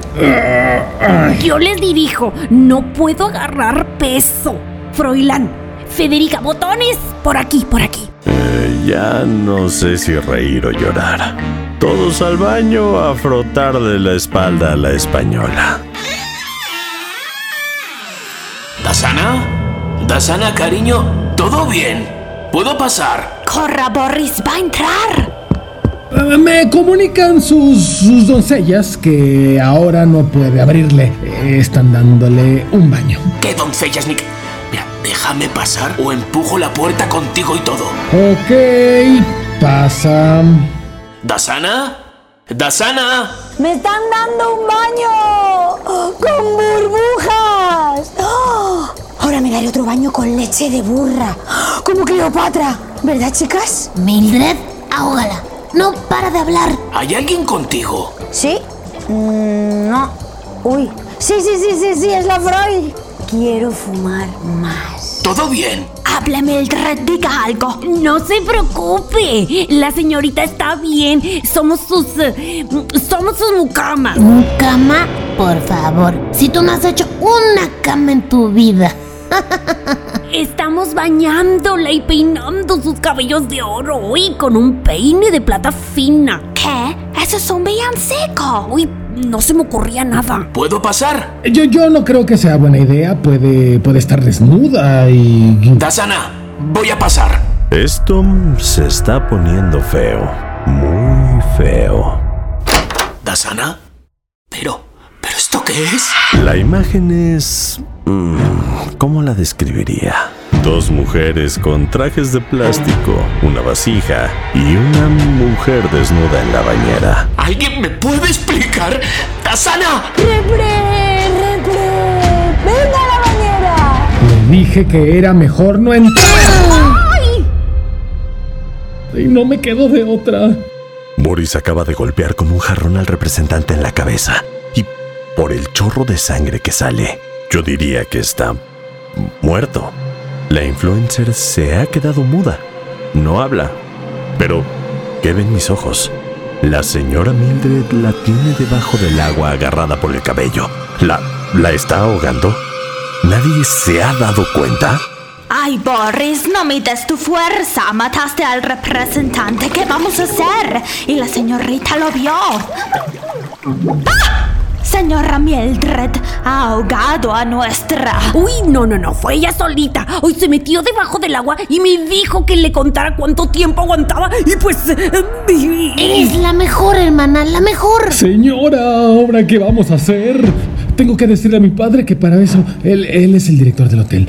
Ay. Yo les dirijo, no puedo agarrar peso. Froilán, Federica, botones, por aquí, por aquí. Eh, ya no sé si reír o llorar. Todos al baño a frotarle la espalda a la española. ¿Dasana? ¿Dasana, cariño? ¿Todo bien? ¿Puedo pasar? Corra, Boris, va a entrar. Eh, Me comunican sus, sus doncellas que ahora no puede abrirle. Eh, Están dándole un baño. ¿Qué doncellas, Nick? Déjame pasar o empujo la puerta contigo y todo. Ok, pasa. ¿Dasana? ¿Dasana? ¡Me están dando un baño! ¡Con burbujas! ¡Oh! Ahora me daré otro baño con leche de burra. Como Cleopatra. ¿Verdad, chicas? Mildred, ahógala. No para de hablar. ¿Hay alguien contigo? ¿Sí? Mm, no. Uy. Sí, sí, sí, sí, sí, es la Freud. Quiero fumar más. ¿Todo bien? Mildred, diga algo. No se preocupe. La señorita está bien. Somos sus. eh, somos sus mucamas. Cama, por favor. Si tú no has hecho una cama en tu vida. Estamos bañándola y peinando sus cabellos de oro y con un peine de plata fina. ¿Qué? Eso es un villancico. Uy, no se me ocurría nada. ¿Puedo pasar? Yo, yo no creo que sea buena idea. Puede, puede estar desnuda y. Dasana, voy a pasar. Esto se está poniendo feo. Muy feo. ¿Dasana? Pero, ¿pero esto qué es? La imagen es... mm, ¿Cómo la describiría? Dos mujeres con trajes de plástico, una vasija y una mujer desnuda en la bañera. ¿Alguien me puede explicar? ¡Dasana! ¡Repre! ¡Repre! ¡Venga a la bañera! Le dije que era mejor no entrar. Y no me quedo de otra. Boris acaba de golpear con un jarrón al representante en la cabeza y por el chorro de sangre que sale, yo diría que está muerto. La influencer se ha quedado muda. No habla. Pero, ¿qué ven mis ojos? La señora Mildred la tiene debajo del agua agarrada por el cabello. ¿La, la está ahogando? ¿Nadie se ha dado cuenta? Ay, Boris, no mides tu fuerza. Mataste al representante. ¿Qué vamos a hacer? Y la señorita lo vio. ¡Ah! Señora Mildred ha ahogado a nuestra. Uy, no, no, no, fue ella solita. Hoy se metió debajo del agua y me dijo que le contara cuánto tiempo aguantaba y pues... eh, Eres la mejor, hermana, la mejor. Señora, ¿ahora qué vamos a hacer? Tengo que decirle a mi padre que para eso él, él es el director del hotel.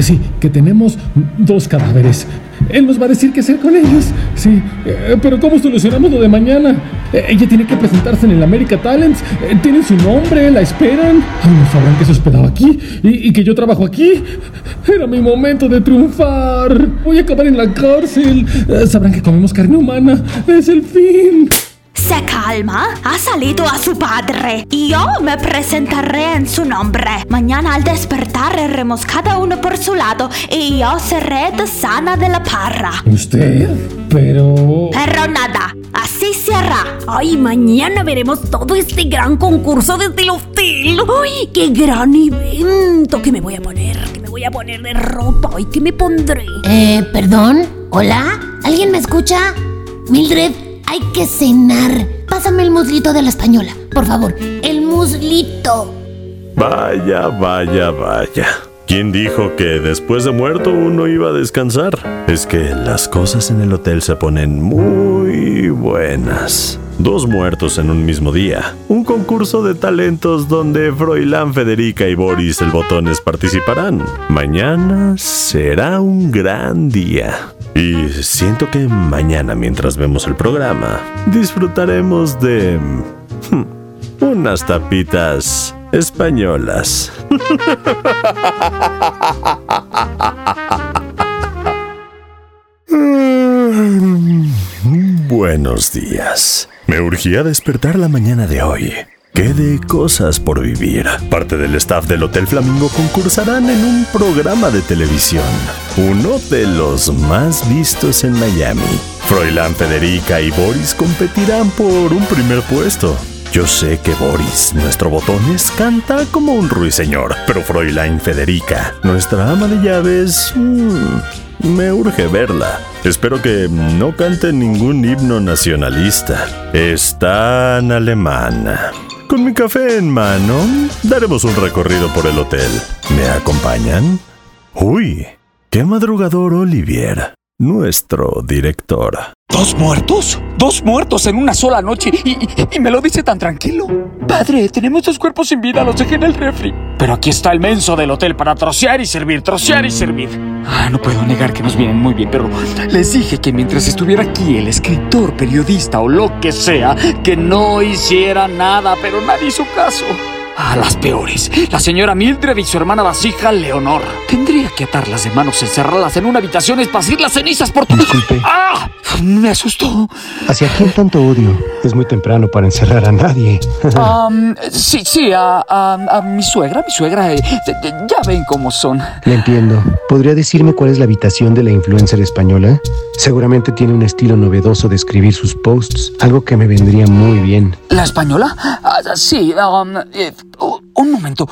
Sí, que tenemos dos cadáveres. Él nos va a decir qué hacer con ellos. Sí, eh, pero ¿cómo solucionamos lo de mañana? Eh, ella tiene que presentarse en el America Talents. Eh, tienen su nombre, la esperan. Ay, sabrán que se hospedaba aquí y, y que yo trabajo aquí. Era mi momento de triunfar. Voy a acabar en la cárcel. Sabrán que comemos carne humana. Es el fin. Se calma, ha salido a su padre y yo me presentaré en su nombre. Mañana al despertar iremos cada uno por su lado y yo seré de sana de la parra. ¿Usted? Pero... Pero nada, así se hará. Ay, mañana veremos todo este gran concurso desde el hotel. ¡Ay, qué gran evento! ¿Qué me voy a poner? ¿Qué me voy a poner de ropa? ¿Y qué me pondré? Eh, perdón. ¿Hola? ¿Alguien me escucha? Mildred, hay que cenar. Pásame el muslito de la española, por favor. El muslito. Vaya, vaya, vaya. ¿Quién dijo que después de muerto uno iba a descansar? Es que las cosas en el hotel se ponen muy buenas. Dos muertos en un mismo día. Un concurso de talentos donde Froilán, Federica y Boris el Botones participarán. Mañana será un gran día. Y siento que mañana mientras vemos el programa disfrutaremos de... hmm, unas tapitas españolas. Buenos días. Me urgía despertar la mañana de hoy. Qué de cosas por vivir. Parte del staff del Hotel Flamingo concursarán en un programa de televisión. Uno de los más vistos en Miami. Froilán, Federica y Boris competirán por un primer puesto. Yo sé que Boris, nuestro botones, canta como un ruiseñor, pero Fräulein Federica, nuestra ama de llaves, mm, me urge verla. Espero que no cante ningún himno nacionalista. Es tan alemana. Con mi café en mano, daremos un recorrido por el hotel. ¿Me acompañan? Uy, Qué madrugador Olivier, nuestro director. ¿Dos muertos? ¿Dos muertos en una sola noche? Y, me lo dice tan tranquilo. Padre, tenemos dos cuerpos sin vida, los dejé en el refri. Pero aquí está el menso del hotel para trocear y servir, trocear y servir. Ah, no puedo negar que nos vienen muy bien, pero les dije que mientras estuviera aquí el escritor, periodista o lo que sea, que no hiciera nada, pero nadie hizo caso. Ah, las peores. La señora Mildred y su hermana vasija Leonor. Tendría que atarlas de manos, encerrarlas en una habitación, esparcir las cenizas por todo. Disculpe. ¡Ah! Me asustó. ¿Hacia quién tanto odio? Es muy temprano para encerrar a nadie. Am, sí, sí, a, a- a mi suegra, mi suegra. eh, ya ven cómo son. Le entiendo. ¿Podría decirme cuál es la habitación de la influencer española? Seguramente tiene un estilo novedoso de escribir sus posts, algo que me vendría muy bien. ¿La española? Ah, sí, eh, u- un momento.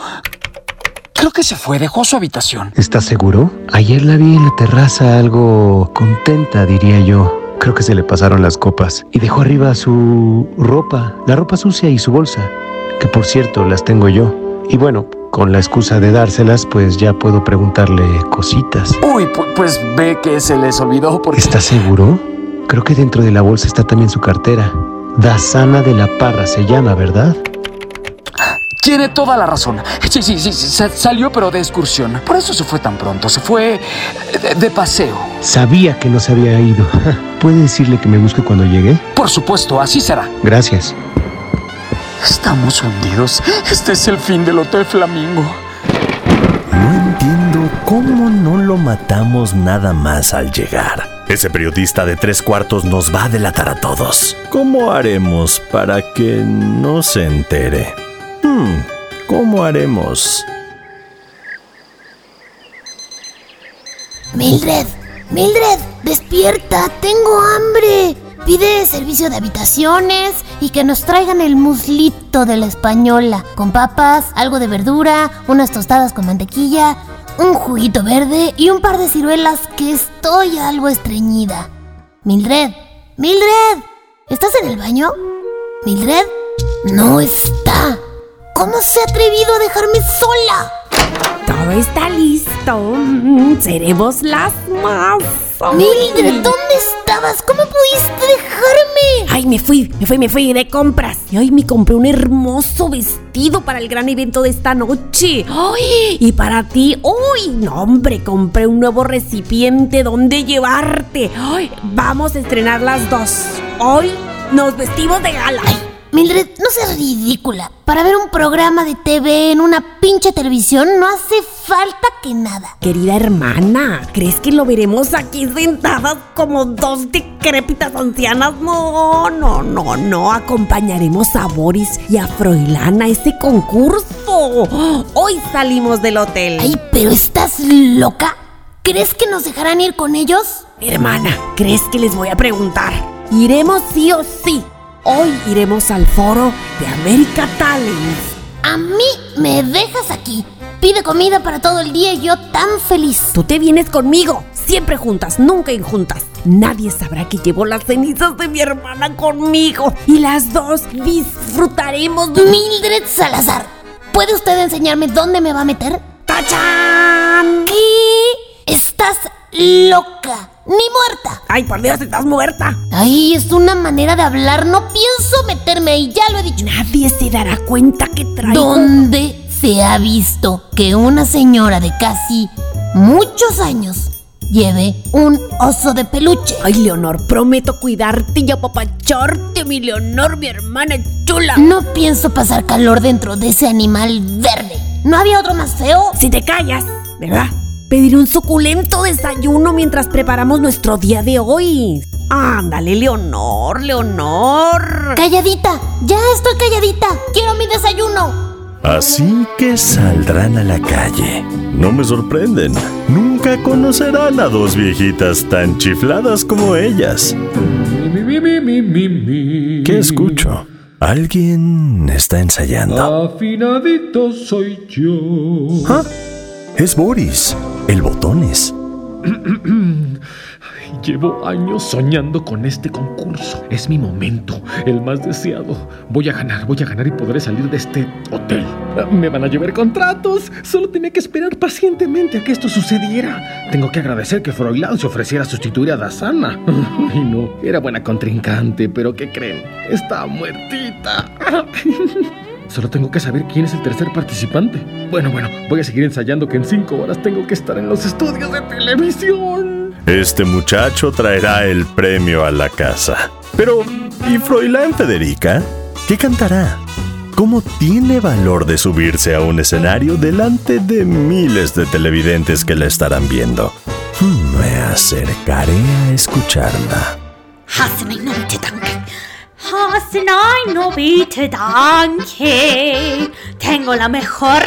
Creo que se fue, dejó su habitación. ¿Estás seguro? Ayer la vi en la terraza algo contenta, diría yo. Creo que se le pasaron las copas y dejó arriba su ropa, la ropa sucia y su bolsa, que por cierto las tengo yo. Y bueno, con la excusa de dárselas, pues ya puedo preguntarle cositas. Uy, pu- pues ve que se les olvidó porque... ¿Estás seguro? Creo que dentro de la bolsa está también su cartera. Dasana de la Parra se llama, ¿verdad? Tiene toda la razón. Sí, sí, sí, sa- salió pero de excursión. Por eso se fue tan pronto. Se fue de, de paseo. Sabía que no se había ido. ¿Puede decirle que me busque cuando llegue? Por supuesto, así será. Gracias. Estamos hundidos. Este es el fin del Hotel Flamingo. No entiendo cómo no lo matamos nada más al llegar. Ese periodista de tres cuartos nos va a delatar a todos. ¿Cómo haremos para que no se entere? Hmm, ¿cómo haremos? Mildred, Mildred, despierta, tengo hambre. Pide servicio de habitaciones y que nos traigan el muslito de la española, con papas, algo de verdura, unas tostadas con mantequilla, un juguito verde y un par de ciruelas que estoy algo estreñida. Mildred, Mildred, ¿estás en el baño? Mildred, no está. ¿Cómo se ha atrevido a dejarme sola? Todo está listo. Seremos las más. Mildred, ¿dónde estabas? ¿Cómo pudiste dejarme? Ay, me fui, me fui, me fui de compras. Y ay, me compré un hermoso vestido para el gran evento de esta noche. Ay, y para ti, uy, no, hombre, compré un nuevo recipiente donde llevarte. Ay, vamos a estrenar las dos. Hoy nos vestimos de gala. Mildred, no seas ridícula. Para ver un programa de TV en una pinche televisión no hace falta que nada. Querida hermana, ¿crees que lo veremos aquí sentadas como dos decrépitas ancianas? No, no, no, no. Acompañaremos a Boris y a Froilán a ese concurso. Hoy salimos del hotel. Ay, pero estás loca. ¿Crees que nos dejarán ir con ellos? Hermana, ¿crees que les voy a preguntar? Iremos sí o sí. Hoy iremos al foro de America Talents. A mí me dejas aquí. Pide comida para todo el día y yo tan feliz. Tú te vienes conmigo, siempre juntas, nunca injuntas. Nadie sabrá que llevo las cenizas de mi hermana conmigo y las dos disfrutaremos de Mildred Salazar, ¿puede usted enseñarme dónde me va a meter? ¡Tachán! ¿Qué? Estás loca, ni muerta. Ay, por Dios, estás muerta. Ay, es una manera de hablar. No pienso meterme ahí, ya lo he dicho. Nadie se dará cuenta que traigo. ¿Dónde se ha visto que una señora de casi muchos años lleve un oso de peluche? Ay, Leonor, prometo cuidarte y apapacharte, mi Leonor, mi hermana chula. No pienso pasar calor dentro de ese animal verde. ¿No había otro más feo? Si te callas, ¿verdad? Pediré un suculento desayuno mientras preparamos nuestro día de hoy. Ándale, Leonor, Leonor. Calladita, ya estoy calladita. Quiero mi desayuno. Así que saldrán a la calle. No me sorprenden. Nunca conocerán a dos viejitas tan chifladas como ellas. ¿Qué escucho? Alguien está ensayando. Afinadito soy yo. ¿Ah? Es Boris, el botones. Llevo años soñando con este concurso. Es mi momento, el más deseado. Voy a ganar, voy a ganar y podré salir de este hotel. Me van a llevar contratos. Solo tenía que esperar pacientemente a que esto sucediera. Tengo que agradecer que Froilán se ofreciera a sustituir a Dasana. Ay, no, era buena contrincante, pero ¿qué creen? Está muertita. Solo tengo que saber quién es el tercer participante. Bueno, bueno, voy a seguir ensayando que en cinco horas tengo que estar en los estudios de televisión. Este muchacho traerá el premio a la casa. Pero, ¿y Froilán Federica? ¿Qué cantará? ¿Cómo tiene valor de subirse a un escenario delante de miles de televidentes que la estarán viendo? Hmm, Me acercaré a escucharla. No. Tengo la mejor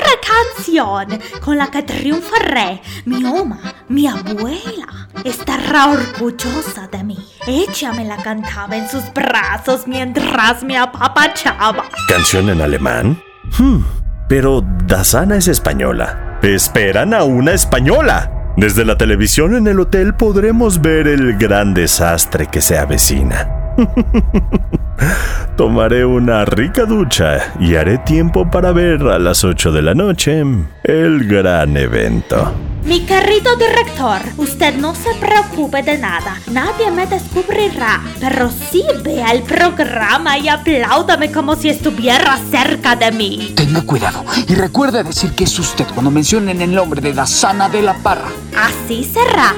canción con la que triunfaré. Mi oma, mi abuela, estará orgullosa de mí. Ella me la cantaba en sus brazos mientras me apapachaba. ¿Canción en alemán? Hmm, pero Dasana es española. Esperan a una española. Desde la televisión en el hotel podremos ver el gran desastre que se avecina. Tomaré una rica ducha y haré tiempo para ver a las 8 de la noche el gran evento. Mi querido director, usted no se preocupe de nada. Nadie me descubrirá. Pero sí vea el programa y apláudame como si estuviera cerca de mí. Tenga cuidado y recuerde decir que es usted cuando mencionen el nombre de Dasana de la Parra. Así será.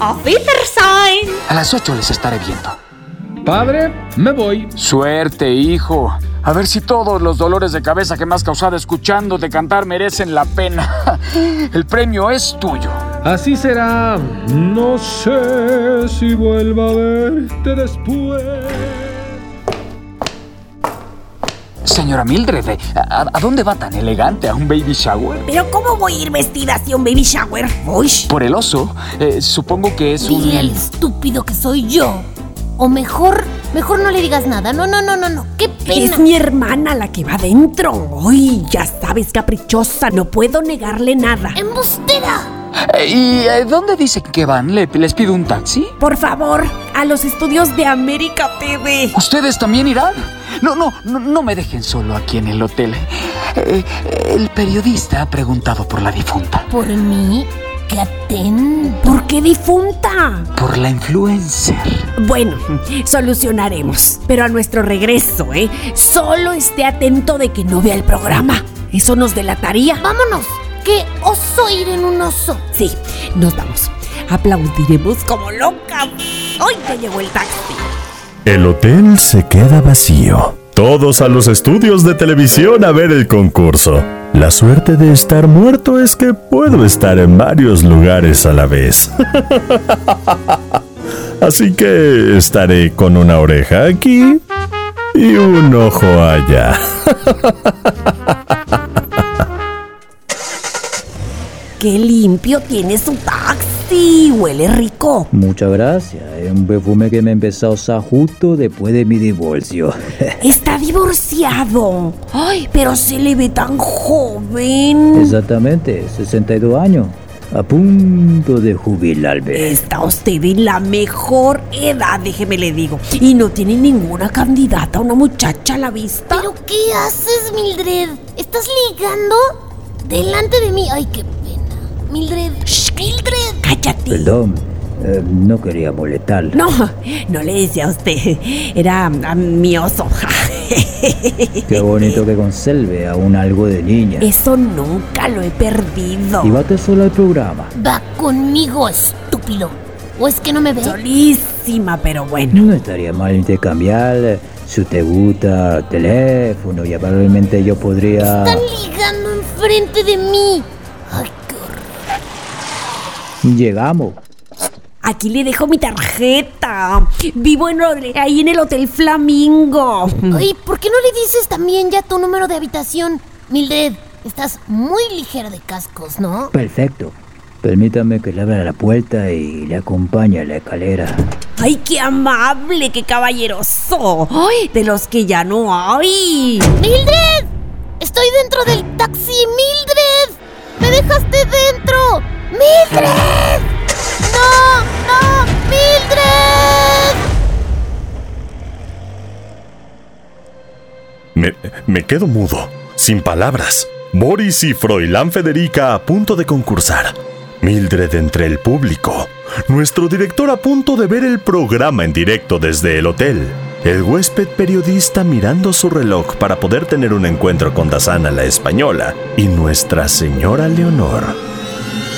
Auf Wiedersehen. A las 8 les estaré viendo. Padre, me voy. Suerte, hijo. A ver si todos los dolores de cabeza que me has causado escuchándote cantar merecen la pena. El premio es tuyo. Así será. No sé si vuelva a verte después. Señora Mildred, ¿a, a dónde va tan elegante? ¿A un baby shower? Pero ¿cómo voy a ir vestida así a un baby shower? Uy. Por el oso. Eh, supongo que es Dile al un... estúpido que soy yo. O mejor, mejor no le digas nada. No, no, no, no, no. Qué pena. Es mi hermana la que va adentro. Uy, ya sabes, caprichosa. No puedo negarle nada. ¡Embustera! Eh, ¿Y eh, dónde dice que van? ¿Le- ¿Les pido un taxi? Por favor, a los estudios de América TV. ¿Ustedes también irán? No, no, no, no me dejen solo aquí en el hotel. Eh, el periodista ha preguntado por la difunta. Por mí, ¿Por qué difunta? Por la influencer. Bueno, solucionaremos. Pero a nuestro regreso, ¿eh? Solo esté atento de que no vea el programa. Eso nos delataría. Vámonos. Qué oso ir en un oso. Sí, nos vamos. Aplaudiremos como locas. ¡Ay, ya llegó el taxi! El hotel se queda vacío. Todos a los estudios de televisión a ver el concurso. La suerte de estar muerto es que puedo estar en varios lugares a la vez. Así que estaré con una oreja aquí y un ojo allá. ¡Qué limpio tiene su taxi! Huele rico. Muchas gracias. Es un perfume que me empezó a usar justo después de mi divorcio. Está divorciado. Ay, pero se le ve tan joven. Exactamente, 62 años. A punto de jubilarme. Está usted en la mejor edad, déjeme le digo. Y no tiene ninguna candidata, una muchacha a la vista. ¿Pero qué haces, Mildred? ¿Estás ligando? Delante de mí. Ay, qué. Mildred. Shh, Mildred. Cállate. Perdón, eh, no quería molestar. No, no le decía a usted. Era a mi oso. Qué bonito que conserve aún algo de niña. Eso nunca lo he perdido. Y bate solo al programa. Va conmigo, estúpido. ¿O es que no me ves? Solísima, pero bueno. No estaría mal intercambiar eh, si te gusta teléfono y probablemente yo podría... Están ligando enfrente de mí. Llegamos. Aquí le dejo mi tarjeta. Vivo en, ahí en el Hotel Flamingo. Ay, ¿por qué no le dices también ya tu número de habitación? Mildred, estás muy ligera de cascos, ¿no? Perfecto. Permítame que le abra la puerta y le acompañe a la escalera. ¡Ay, qué amable, qué caballeroso! ¡Ay, de los que ya no hay! ¡Mildred! ¡Estoy dentro del taxi! ¡Mildred! ¡Me dejaste dentro! ¡Mildred! ¡No! ¡No! ¡Mildred! Me, me quedo mudo, sin palabras. Boris y Froilán Federica a punto de concursar. Mildred entre el público. Nuestro director a punto de ver el programa en directo desde el hotel. El huésped periodista mirando su reloj para poder tener un encuentro con Dazana la española. Y Nuestra Señora Leonor.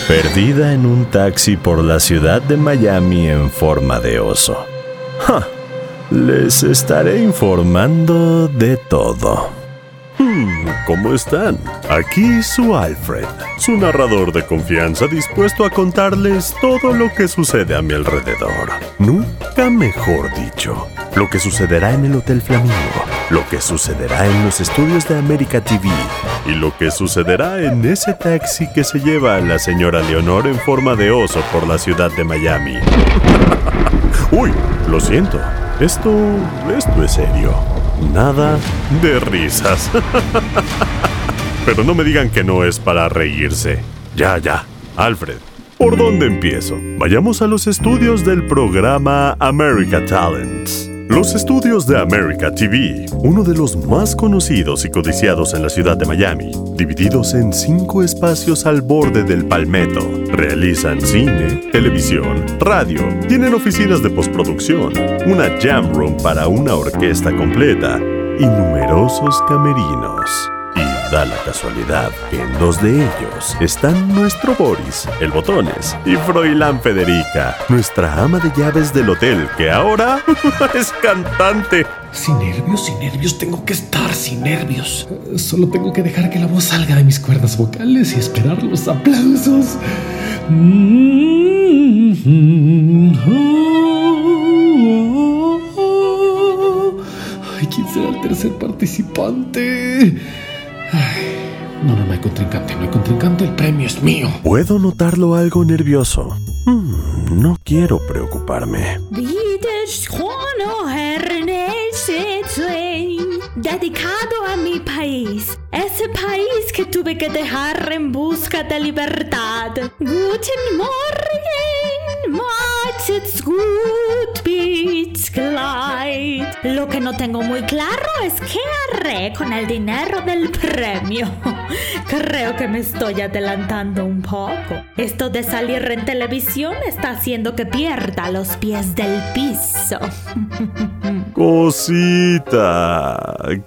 Perdida en un taxi por la ciudad de Miami en forma de oso. Ja, les estaré informando de todo. Hmm, ¿Cómo están? Aquí su Alfred, su narrador de confianza dispuesto a contarles todo lo que sucede a mi alrededor. Nunca mejor dicho. Lo que sucederá en el Hotel Flamingo, lo que sucederá en los estudios de América TV y lo que sucederá en ese taxi que se lleva a la señora Leonor en forma de oso por la ciudad de Miami. Uy, lo siento. Esto, esto es serio. Nada de risas. Pero no me digan que no es para reírse. Ya, ya. Alfred, ¿por dónde empiezo? Vayamos a los estudios del programa America Talents. Los estudios de America TV, uno de los más conocidos y codiciados en la ciudad de Miami, divididos en cinco espacios al borde del Palmetto, realizan cine, televisión, radio, tienen oficinas de postproducción, una jam room para una orquesta completa y numerosos camerinos. Da la casualidad que en dos de ellos están nuestro Boris, el Botones, y Froilán Federica, nuestra ama de llaves del hotel, que ahora es cantante. Sin nervios, sin nervios, tengo que estar sin nervios. Eh, Solo tengo que dejar que la voz salga de mis cuerdas vocales y esperar los aplausos. Ay, ¿quién será el tercer participante? Ay, no, no, no hay contrincante, no hay contrincante, el premio es mío. Puedo notarlo algo nervioso. Hmm, no quiero preocuparme. Dedicado a mi país, ese país que tuve que dejar en busca de libertad. Guten Morgen, macht's gut, bis gleich. Lo que no tengo muy claro es qué haré con el dinero del premio. Creo que me estoy adelantando un poco. Esto de salir en televisión está haciendo que pierda los pies del piso. Cosita.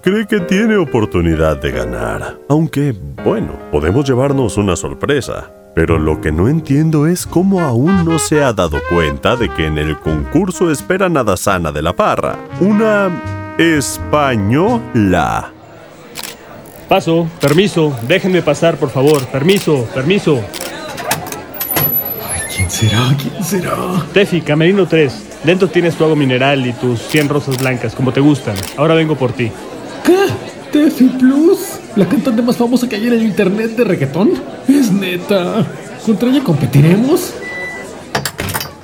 Cree que tiene oportunidad de ganar. Aunque, bueno, podemos llevarnos una sorpresa. Pero lo que no entiendo es cómo aún no se ha dado cuenta de que en el concurso esperan a Dazana de la Parra. Una española. Paso, permiso, déjenme pasar, por favor. Permiso, permiso. ¿Quién será? ¿Quién será? Tefi, Camerino 3. Dentro tienes tu agua mineral y tus 100 rosas blancas, como te gustan. Ahora vengo por ti. ¿Qué? ¿Tefi Plus? ¿La cantante más famosa que hay en el internet de reggaetón? Es neta. ¿Contra ella competiremos?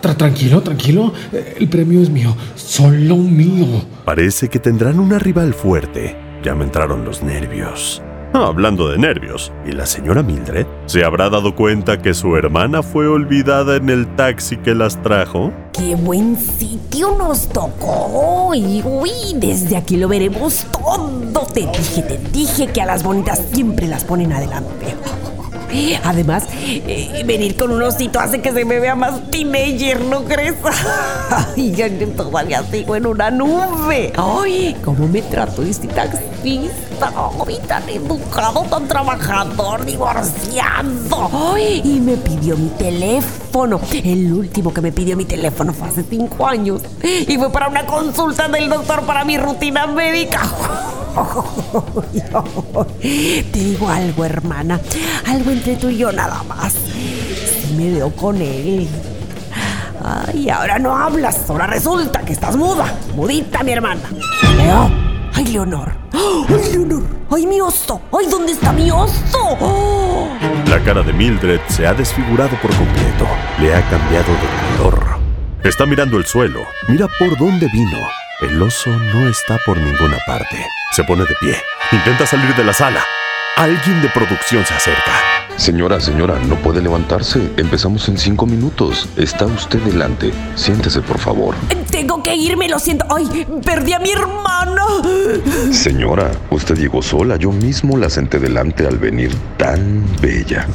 Tra- tranquilo, tranquilo. Eh, El premio es mío. Solo mío. Parece que tendrán una rival fuerte. Ya me entraron los nervios. Ah, hablando de nervios, ¿y la señora Mildred? ¿Se habrá dado cuenta que su hermana fue olvidada en el taxi que las trajo? ¡Qué buen sitio nos tocó! Y uy, desde aquí lo veremos todo. Te dije, te dije que a las bonitas siempre las ponen adelante. Además, eh, venir con un osito hace que se me vea más teenager, ¿no crees? Ay, ya todavía sigo en una nube. Ay, ¿cómo me trató este taxista? Ay, tan educado, tan trabajador, divorciado. Y me pidió mi teléfono. El último que me pidió mi teléfono fue hace cinco años. Y fue para una consulta del doctor para mi rutina médica. Te digo algo, hermana. Algo entre tú y yo nada más. Si me veo con él. Ay, ahora no hablas. Ahora resulta que estás muda. Mudita, mi hermana. Leo. Ay, Leonor. Ay, Leonor. Ay, mi oso. Ay, ¿dónde está mi oso? Oh. La cara de Mildred se ha desfigurado por completo. Le ha cambiado de color. Está mirando el suelo. Mira por dónde vino. El oso no está por ninguna parte. Se pone de pie. Intenta salir de la sala. Alguien de producción se acerca. Señora, señora, no puede levantarse. Empezamos en cinco minutos. Está usted delante. Siéntese, por favor. Tengo que irme, lo siento. ¡Ay! ¡Perdí a mi hermana! Señora, usted llegó sola. Yo mismo la senté delante al venir tan bella.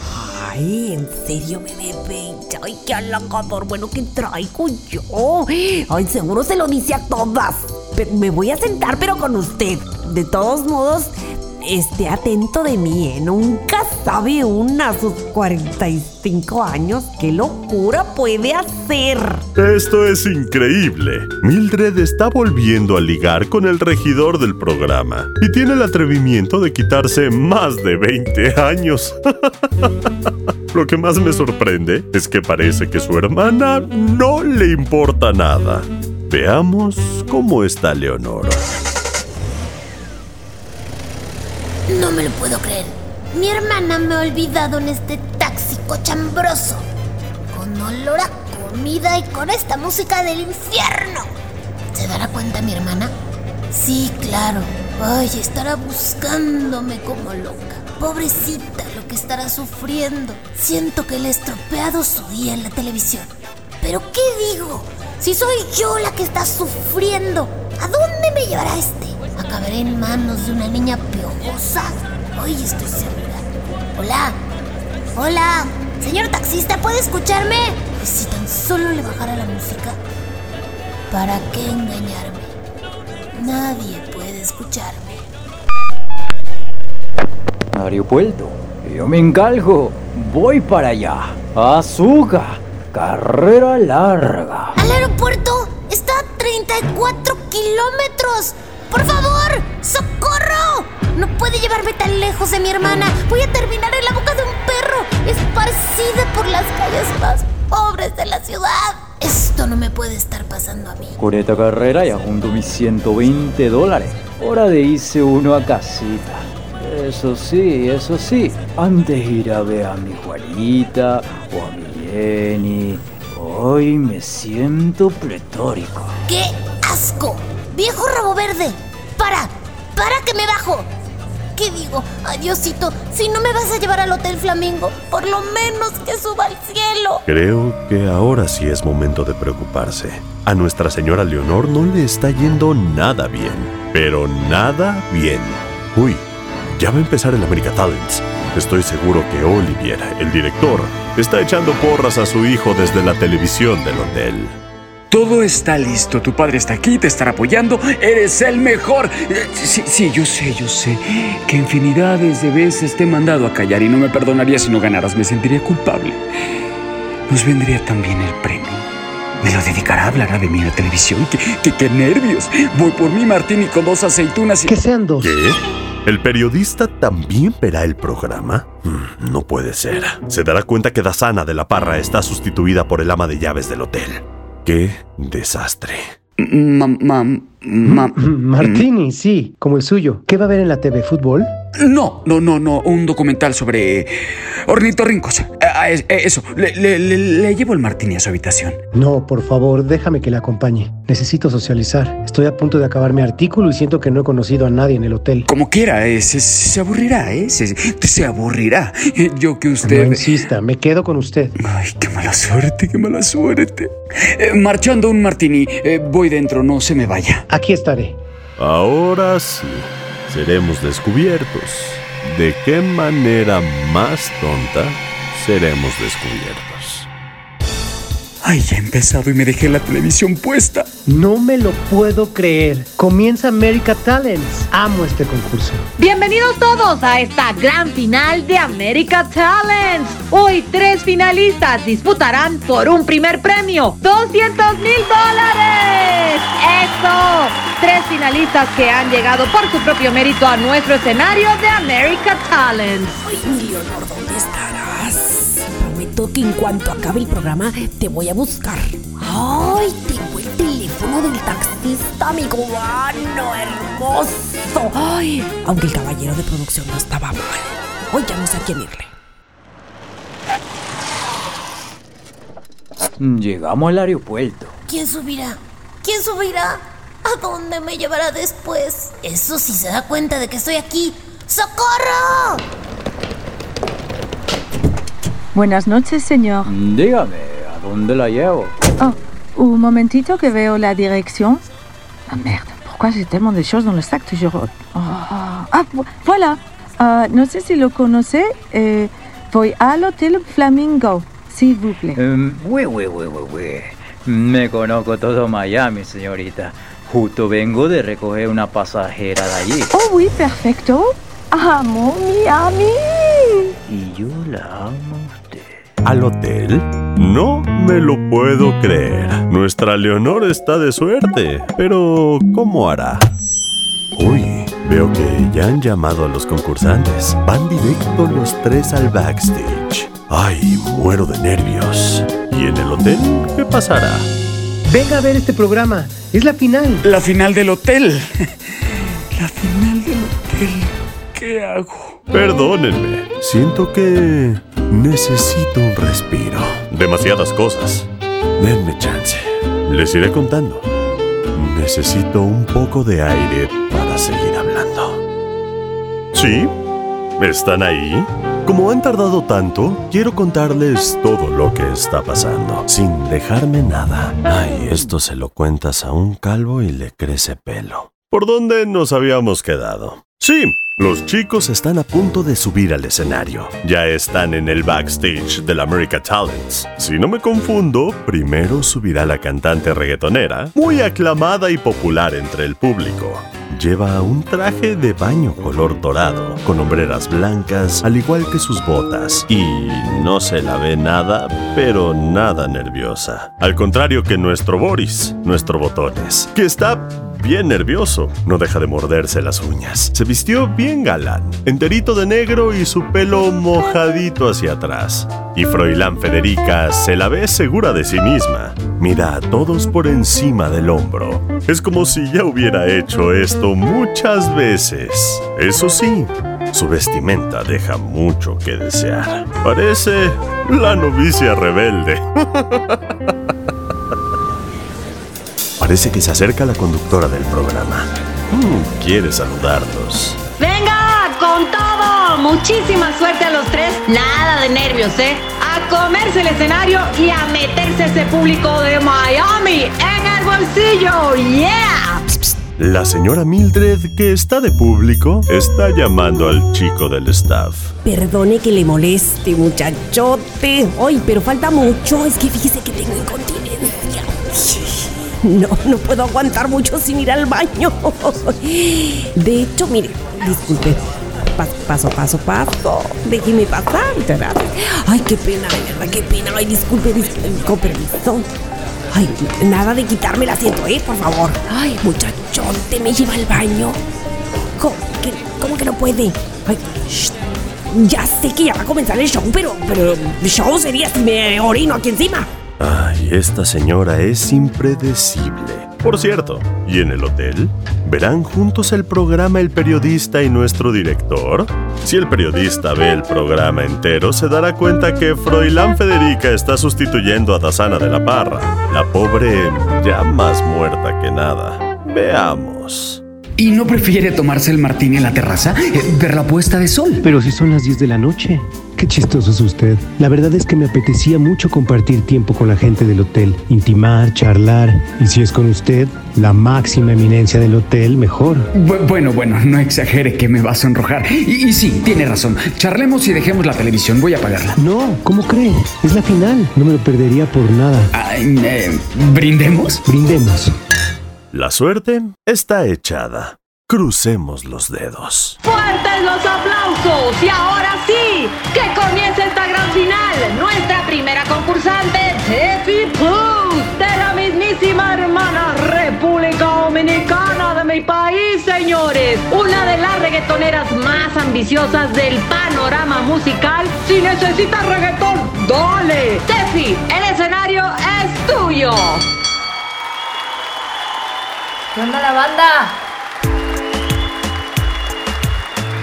Ay, en serio, bebé bella. Ay, qué halagador. Bueno, ¿qué traigo yo? Ay, seguro se lo dice a todas. Pero me voy a sentar, pero con usted. De todos modos, esté atento de mí, ¿eh? Nunca sabe una a sus 45 años qué locura puede hacer. Esto es increíble. Mildred está volviendo a ligar con el regidor del programa y tiene el atrevimiento de quitarse más de 20 años. Lo que más me sorprende es que parece que su hermana no le importa nada. Veamos cómo está Leonora. No me lo puedo creer. Mi hermana me ha olvidado en este taxi cochambroso. Con olor a comida y con esta música del infierno. ¿Se dará cuenta mi hermana? Sí, claro. Ay, estará buscándome como loca. Pobrecita lo que estará sufriendo. Siento que le he estropeado su día en la televisión. ¿Pero qué digo? Si soy yo la que está sufriendo, ¿a dónde me llevará este? ¿Acabaré en manos de una niña piojosa? Hoy estoy segura. Hola. Hola. Señor taxista, ¿puede escucharme? Pues si tan solo le bajara la música. ¿Para qué engañarme? Nadie puede escucharme. Aeropuerto. Yo me encargo. Voy para allá. Azúcar. Carrera larga. ¿Al aeropuerto? Está a 34 kilómetros. ¡Por favor! ¡Socorro! No puede llevarme tan lejos de mi hermana. Voy a terminar en la boca de un perro, esparcida por las calles más pobres de la ciudad. Esto no me puede estar pasando a mí. Con esta carrera ya junto mis 120 dólares. Hora de irse uno a casita. Eso sí, eso sí. Antes ir a ver a mi Juanita o a mi Jenny. Hoy me siento pletórico. ¡Qué asco! ¡Viejo rabo verde! ¡Para! ¡Para que me bajo! ¿Qué digo? Adiosito, si no me vas a llevar al Hotel Flamingo, por lo menos que suba al cielo. Creo que ahora sí es momento de preocuparse. A nuestra señora Leonor no le está yendo nada bien. Pero nada bien. Uy, ya va a empezar el America Talents. Estoy seguro que Olivier, el director, está echando porras a su hijo desde la televisión del hotel. Todo está listo, tu padre está aquí, te estará apoyando, eres el mejor. Eh, Sí, sí, yo sé, yo sé que infinidades de veces te he mandado a callar y no me perdonaría si no ganaras, me sentiría culpable. Nos vendría también el premio. Me lo dedicará, hablará de mí en la televisión. ¡Qué, qué, qué nervios! Voy por mi martini con dos aceitunas y... Que sean dos. ¿Qué? ¿El periodista también verá el programa? Mm, No puede ser. Se dará cuenta que Dasana de la Parra está sustituida por el ama de llaves del hotel. ¡Qué desastre! Mam, Martini, sí, como el suyo. ¿Qué va a ver en la TV? ¿Fútbol? No, no, no, no, un documental sobre ornitorrincos. Ah, es- eh, eso, le, le- le- le llevo el martini a su habitación. No, por favor, déjame que le acompañe. Necesito socializar. Estoy a punto de acabar mi artículo y siento que no he conocido a nadie en el hotel. Como quiera, eh, se, se aburrirá, ¿eh? Se, se aburrirá. Eh, Yo que usted... No insista, me quedo con usted. Ay, qué mala suerte, qué mala suerte. Eh, marchando un martini, eh, voy dentro, no se me vaya. Aquí estaré. Ahora sí, seremos descubiertos. ¿De qué manera más tonta seremos descubiertos? Ay, ya he empezado y me dejé la televisión puesta. No me lo puedo creer. Comienza America Talents. Amo este concurso. Bienvenidos todos a esta gran final de America Talents. Hoy tres finalistas disputarán por un primer premio, 200 mil dólares. ¡Eso! Tres finalistas que han llegado por su propio mérito a nuestro escenario de America Talents. Ay, Leonor, ¿dónde estarás? Que en cuanto acabe el programa te voy a buscar. Ay, tengo el teléfono del taxista, mi cubano hermoso. Ay, aunque el caballero de producción no estaba mal. Hoy ya no sé a quién irle. Llegamos al aeropuerto. ¿Quién subirá? ¿Quién subirá? ¿A dónde me llevará después? Eso sí se da cuenta de que estoy aquí. ¡Socorro! Buenas noches, señor. Dígame, ¿a dónde la llevo? Oh, un momentito que veo la dirección. Ah, merde, pourquoi j'ai tellement de choses dans le sac toujours Oh, Ah, vo- voilà. Ah, no sé si lo conoce. Eh, voy al Hotel Flamingo, s'il vous plaît. Em, oui, oui, oui, oui, oui. Me conozco todo Miami, señorita. Justo vengo de recoger una pasajera de allí. Oh oui, perfecto. Amo Miami. Y yo la amo. ¿Al hotel? No me lo puedo creer. Nuestra Leonor está de suerte. Pero, ¿cómo hará? Uy, veo que ya han llamado a los concursantes. Van directo los tres al backstage. Ay, muero de nervios. ¿Y en el hotel qué pasará? Venga a ver este programa. Es la final. La final del hotel. La final del hotel. ¿Qué hago? Perdónenme, siento que necesito un respiro. Demasiadas cosas. Denme chance. Les iré contando. Necesito un poco de aire para seguir hablando. ¿Sí? ¿Están ahí? Como han tardado tanto, quiero contarles todo lo que está pasando, sin dejarme nada. Ay, esto se lo cuentas a un calvo y le crece pelo. ¿Por dónde nos habíamos quedado? Sí, los chicos están a punto de subir al escenario. Ya están en el backstage del America Talents. Si no me confundo, primero subirá la cantante reggaetonera, muy aclamada y popular entre el público. Lleva un traje de baño color dorado, con hombreras blancas, al igual que sus botas. Y no se la ve nada, pero nada nerviosa. Al contrario que nuestro Boris, nuestro Botones, que está bien nervioso. No deja de morderse las uñas. Se vistió bien galán, enterito de negro y su pelo mojadito hacia atrás. Y Froilán Federica se la ve segura de sí misma. Mira a todos por encima del hombro. Es como si ya hubiera hecho esto muchas veces. Eso sí, su vestimenta deja mucho que desear. Parece la novicia rebelde. Parece que se acerca la conductora del programa. Mm, quiere saludarlos. ¡Venga! ¡Con todo! Muchísima suerte a los tres. Nada de nervios, ¿eh? A comerse el escenario y a meterse ese público de Miami en el bolsillo. ¡Yeah! La señora Mildred, que está de público, está llamando al chico del staff. Perdone que le moleste, muchachote. Ay, pero falta mucho. Es que fíjese que tengo incontinencia. No, no puedo aguantar mucho sin ir al baño. De hecho, mire, disculpe. Paso, paso, paso. Déjeme pasar. Ay, qué pena, de verdad, qué pena. Ay, disculpe, disculpe, con permiso. Ay, nada de quitarme el asiento, ¿eh? Por favor. Ay, muchachote, me lleva al baño. ¿Cómo que, no puede? Ay. Ya sé que ya va a comenzar el show, pero, pero el show sería si me orino aquí encima. Ay, esta señora es impredecible. Por cierto, ¿y en el hotel? ¿Verán juntos el programa el periodista y nuestro director? Si el periodista ve el programa entero, se dará cuenta que Froilán Federica está sustituyendo a Dasana de la Parra, la pobre ya más muerta que nada. Veamos. ¿Y no prefiere tomarse el martini en la terraza? Eh, ver la puesta de sol. Pero si son las 10 de la noche. Qué chistoso es usted. La verdad es que me apetecía mucho compartir tiempo con la gente del hotel, intimar, charlar. Y si es con usted, la máxima eminencia del hotel, mejor. Bu- bueno, bueno, no exagere que me va a sonrojar. Y, y sí, tiene razón. Charlemos y dejemos la televisión. Voy a apagarla. No, ¿cómo cree? Es la final. No me lo perdería por nada. Eh, ¿Brindemos? Brindemos. La suerte está echada. Crucemos los dedos. ¡Fuertes los aplausos! Y ahora sí, que comience esta gran final. Nuestra primera concursante, Tefi Pooh, de la mismísima hermana República Dominicana de mi país, señores. Una de las reggaetoneras más ambiciosas del panorama musical. Si necesitas reggaetón, dale. Tefi, el escenario es tuyo. ¿Qué onda la banda?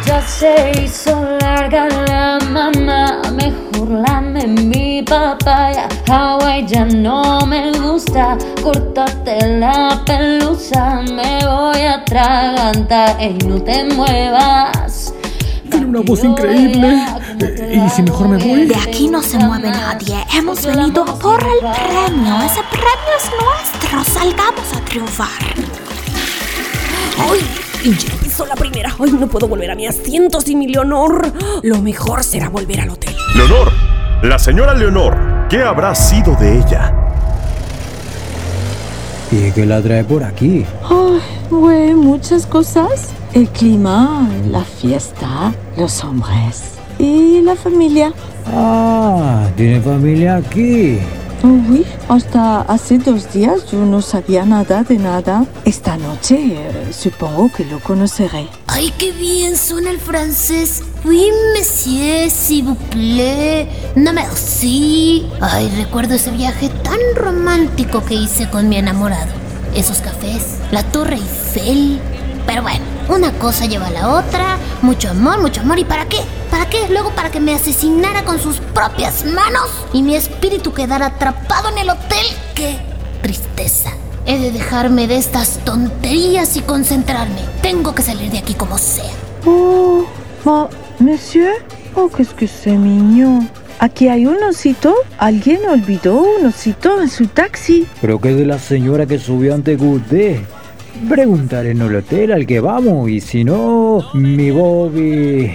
Ya se hizo larga la mamá, mejor lame mi papaya. Hawaii ya no me gusta, córtate la pelusa, me voy a atragantar. Ey, no te muevas. Tiene una voz increíble. ¿Y si mejor me voy? De aquí no se mueve nadie. Hemos venido por el premio. Ese premio es nuestro. Salgamos a triunfar. ¡Ay! Y ya empezó la primera. ¡Ay, no puedo volver a mi asiento sin mi Leonor! Lo mejor será volver al hotel. Leonor, la señora Leonor, ¿qué habrá sido de ella? ¿Y qué la trae por aquí? Ay, güey, muchas cosas. El clima, la fiesta, los hombres y la familia. Ah, tiene familia aquí. Oui, hasta hace dos días yo no sabía nada de nada. Esta noche eh, supongo que lo conoceré. Ay, qué bien suena el francés. Oui, monsieur, s'il vous plaît. No merci. Ay, recuerdo ese viaje tan romántico que hice con mi enamorado. Esos cafés, la Torre Eiffel. Pero bueno, una cosa lleva a la otra. Mucho amor, mucho amor. ¿Y para qué? ¿Para qué? Luego para que me asesinara con sus propias manos y mi espíritu quedara atrapado en el hotel. ¡Qué tristeza! He de dejarme de estas tonterías y concentrarme. Tengo que salir de aquí como sea. Oh, ma- monsieur. Oh, qu'est-ce que c'est mignon. Aquí hay un osito. Alguien olvidó un osito en su taxi. Pero que de la señora que subió ante usted. Preguntaré en el hotel al que vamos y si no, mi Bobby,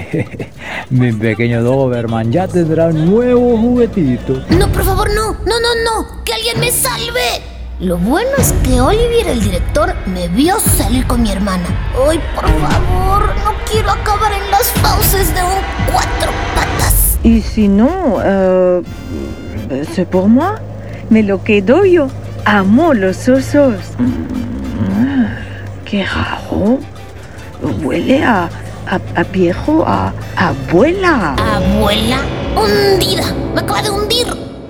mi pequeño Doberman ya tendrá un nuevo juguetito. No, por favor, no. No, no, no. Que alguien me salve. Lo bueno es que Olivier, el director, me vio salir con mi hermana. Ay, por favor, no quiero acabar en las fauces de un cuatro patas. Y si no, euh, c'est pour moi. Me lo quedo yo. Amo los osos. Mm, qué raro. Huele a, a, a viejo, a, a abuela. Abuela, hundida. Me acaba de hundir.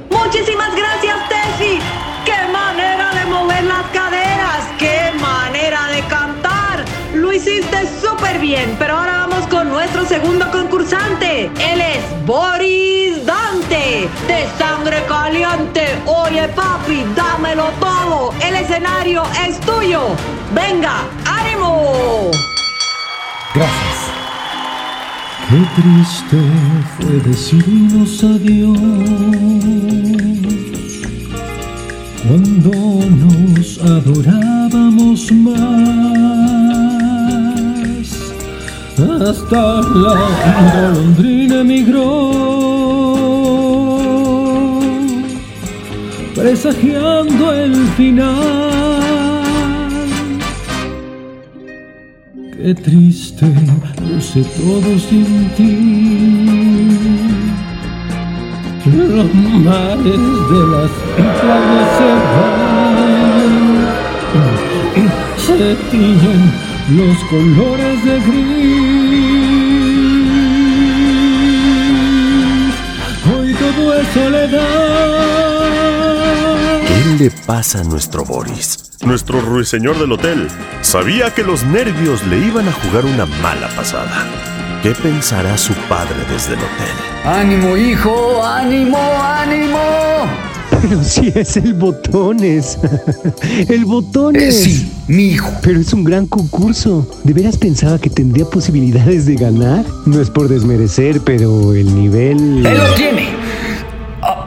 Muchísimas gracias, Tefi. ¡Qué manera de mover las caderas! ¡Qué manera de cantar! Lo hiciste súper bien, pero ahora vamos con nuestro segundo concursante. Él es Boris De sangre caliente. Oye, papi, dámelo todo. El escenario es tuyo. Venga, ánimo. Gracias. Qué triste fue decirnos adiós cuando nos adorábamos más. Hasta la golondrina emigró, presagiando el final. Qué triste luce todo sin ti. Los mares de las playas se van, se tiñen los colores de gris. Hoy todo es soledad. ¿Qué le pasa a nuestro Boris? Nuestro ruiseñor del hotel sabía que los nervios le iban a jugar una mala pasada. ¿Qué pensará su padre desde el hotel? ¡Ánimo, hijo! ¡Ánimo, ánimo! Pero si es el Botones. el Botones. Eh, sí, mi hijo. Pero es un gran concurso. ¿De veras pensaba que tendría posibilidades de ganar? No es por desmerecer, pero el nivel... ¡Él lo tiene!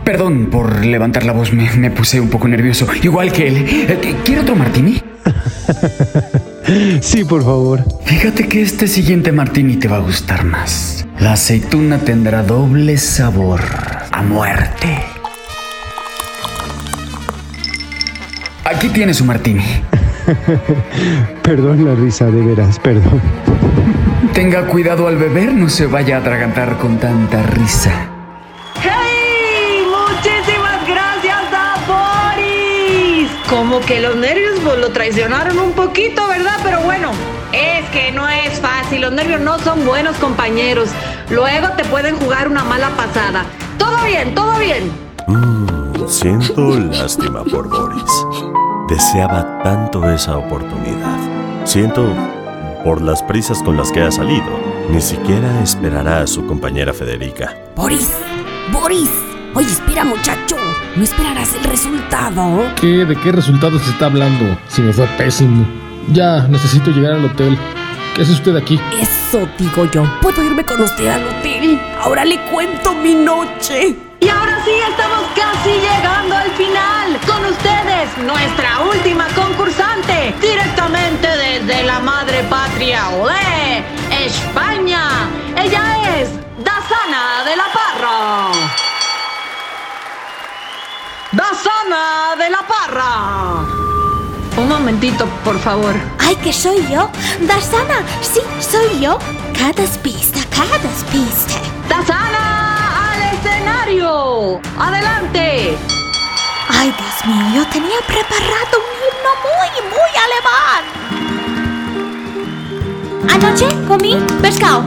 Perdón por levantar la voz, me, me puse un poco nervioso. Igual que él. Eh, ¿Quiere otro martini? sí, por favor. Fíjate que este siguiente martini te va a gustar más. La aceituna tendrá doble sabor a muerte. Aquí tiene su martini. perdón la risa, de veras, perdón. Tenga cuidado al beber, no se vaya a atragantar con tanta risa. Como que los nervios pues, lo traicionaron un poquito, ¿verdad? Pero bueno, es que no es fácil. Los nervios no son buenos compañeros. Luego te pueden jugar una mala pasada. Todo bien, todo bien. Mm, siento lástima por Boris. Deseaba tanto esa oportunidad. Siento por las prisas con las que ha salido. Ni siquiera esperará a su compañera Federica. Boris, Boris. Oye, espera, muchacho. ¿No esperarás el resultado? ¿Qué? ¿De qué resultado se está hablando? Si me fue pésimo. Ya, necesito llegar al hotel. ¿Qué hace usted aquí? Eso digo yo. ¿Puedo irme con usted al hotel? Ahora le cuento mi noche. Y ahora sí, estamos casi llegando al final. Con ustedes, nuestra última concursante, directamente desde la madre patria, Olé, España. Ella es Dasana de la Parra. Dasana de la Parra. Un momentito, por favor. Ay, que soy yo. Dasana, sí, soy yo. Cada pista, cada pista. Dasana, al escenario. Adelante. Ay, Dios mío, yo tenía preparado un himno muy, muy alemán. Anoche comí pescado.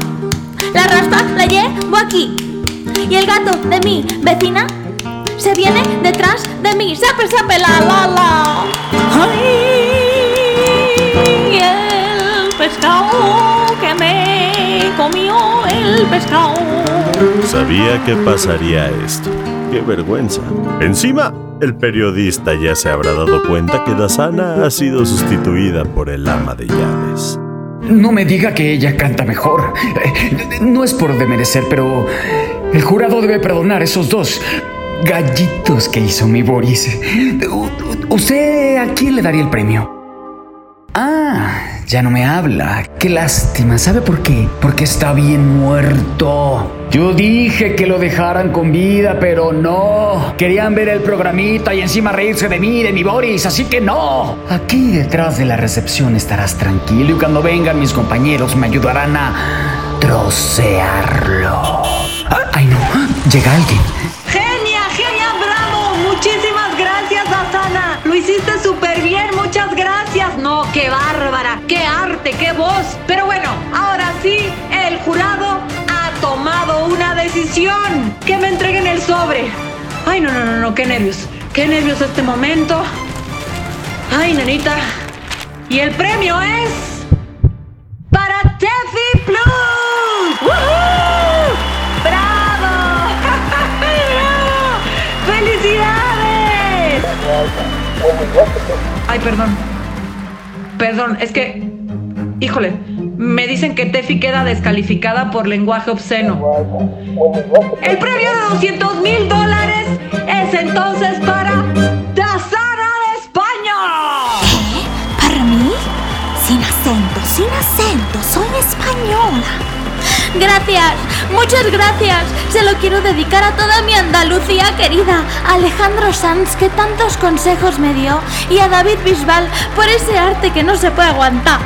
La raspa la llevo aquí. Y el gato de mi vecina se viene detrás de mí. ¡Sape, sape, la, la, la! ¡Ay! El pescado que me comió el pescado. Sabía que pasaría esto. ¡Qué vergüenza! Encima, el periodista ya se habrá dado cuenta que Dasana ha sido sustituida por el ama de llaves. No me diga que ella canta mejor. Eh, No es por demerecer, pero el jurado debe perdonar esos dos gallitos que hizo mi Boris. ¿Usted a quién le daría el premio? Ah, ya no me habla. Qué lástima. ¿Sabe por qué? Porque está bien muerto. Yo dije que lo dejaran con vida, pero no. Querían ver el programita y encima reírse de mí, de mi Boris, así que no. Aquí detrás de la recepción estarás tranquilo y cuando vengan mis compañeros me ayudarán a trocearlo. Ah, ay, no. Llega alguien. Hiciste súper bien, muchas gracias. No, qué bárbara, qué arte, qué voz. Pero bueno, ahora sí, el jurado ha tomado una decisión. Que me entreguen el sobre. Ay, no, no, no, no, qué nervios. Qué nervios este momento. Ay, nanita. Y el premio es... Para Tefi Plus. Ay, perdón. Perdón, es que. Híjole, me dicen que Tefi queda descalificada por lenguaje obsceno. El premio de 200 mil dólares es entonces para Dasara de España. ¿Para mí? Sin acento, sin acento, soy española. Gracias, muchas gracias. Se lo quiero dedicar a toda mi Andalucía querida, a Alejandro Sanz que tantos consejos me dio y a David Bisbal por ese arte que no se puede aguantar.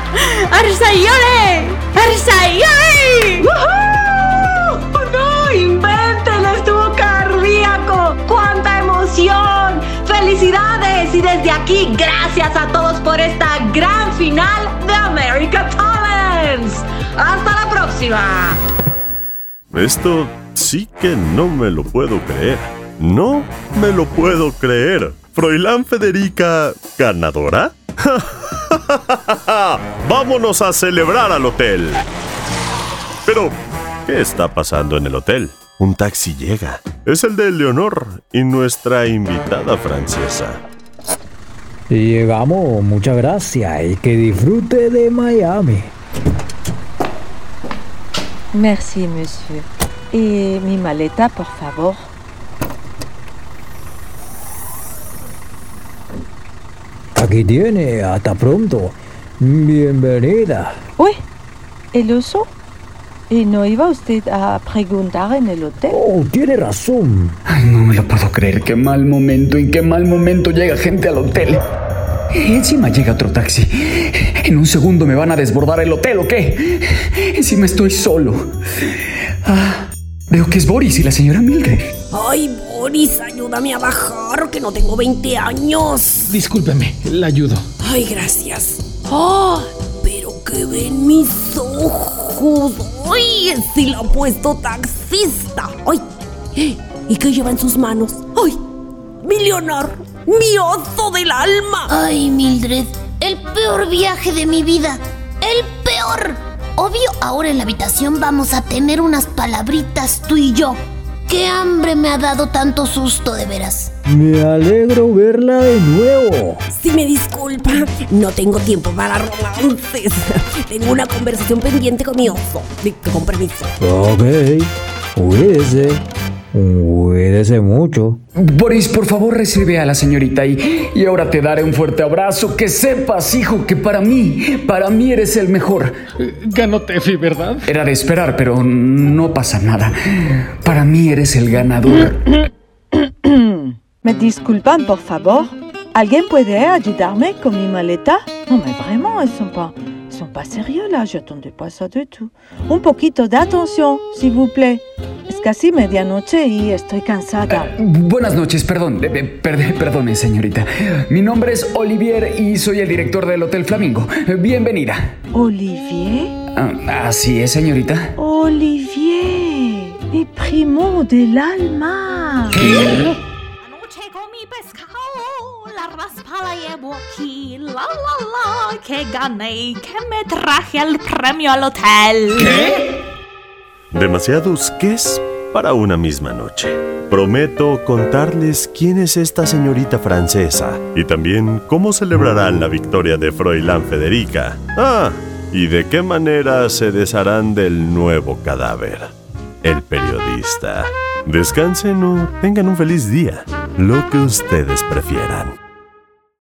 ¡Arsayole! ¡Arsayole! ¡Woohoo! ¡No inventen! ¡Estuvo cardíaco! ¡Cuánta emoción! ¡Felicidades! Y desde aquí, gracias a todos por esta gran final de America Talents. ¡Hasta la próxima! Esto sí que no me lo puedo creer. No me lo puedo creer. Froilán Federica, ganadora. Vámonos a celebrar al hotel. Pero, ¿qué está pasando en el hotel? Un taxi llega. Es el de Leonor y nuestra invitada francesa. Llegamos, muchas gracias y que disfrute de Miami. Merci, monsieur. Y mi maleta, por favor. Aquí tiene, hasta pronto. Bienvenida. Uy, ¿el oso? ¿Y no iba usted a preguntar en el hotel? Oh, tiene razón. Ay, no me lo puedo creer. Qué mal momento, en qué mal momento llega gente al hotel. Encima llega otro taxi. En un segundo me van a desbordar el hotel, ¿o qué? Encima estoy solo. Ah, veo que es Boris y la señora Mildred. Ay, Boris, ayúdame a bajar, que no tengo 20 años. Discúlpeme, la ayudo. Ay, gracias. ¡Ah! pero que ven mis ojos. ¡Ay! Sí lo ha puesto taxista. ¡Ay! ¿Y qué lleva en sus manos? ¡Ay! ¡Mi Leonor! ¡Mi oso del alma! Ay, Mildred, el peor viaje de mi vida. El peor. Obvio, ahora en la habitación vamos a tener unas palabritas tú y yo. Qué hambre me ha dado tanto susto de veras. Me alegro verla de nuevo. Si me disculpa, no tengo tiempo para romances. Tengo una conversación pendiente con mi oso. Con permiso. Ok. Cuídese mucho. Boris, por favor recibe a la señorita y, y ahora te daré un fuerte abrazo. Que sepas, hijo, que para mí, para mí eres el mejor. Ganó Tefi, ¿verdad? Era de esperar, pero no pasa nada. Para mí eres el ganador. ¿Me disculpan, por favor? ¿Alguien puede ayudarme con mi maleta? No, mais vraiment, pas, ils sont pas sérieux là, j'attendais pas ça du tout. Un poquito de atención, s'il vous plaît. Es casi medianoche y estoy cansada. Buenas noches, perdón. eh, eh, perde- perdone, señorita. Mi nombre es Olivier y soy el director del Hotel Flamingo. Bienvenida. Olivier Ah, Así es, señorita. Olivier, mi primo del alma. Anoche comí pescado, la llevo la la la, que gané, que me traje el premio al hotel. Demasiados qués para una misma noche. Prometo contarles quién es esta señorita francesa y también cómo celebrarán la victoria de Froilán Federica. Ah, y de qué manera se desharán del nuevo cadáver. El periodista. Descansen o tengan un feliz día, lo que ustedes prefieran.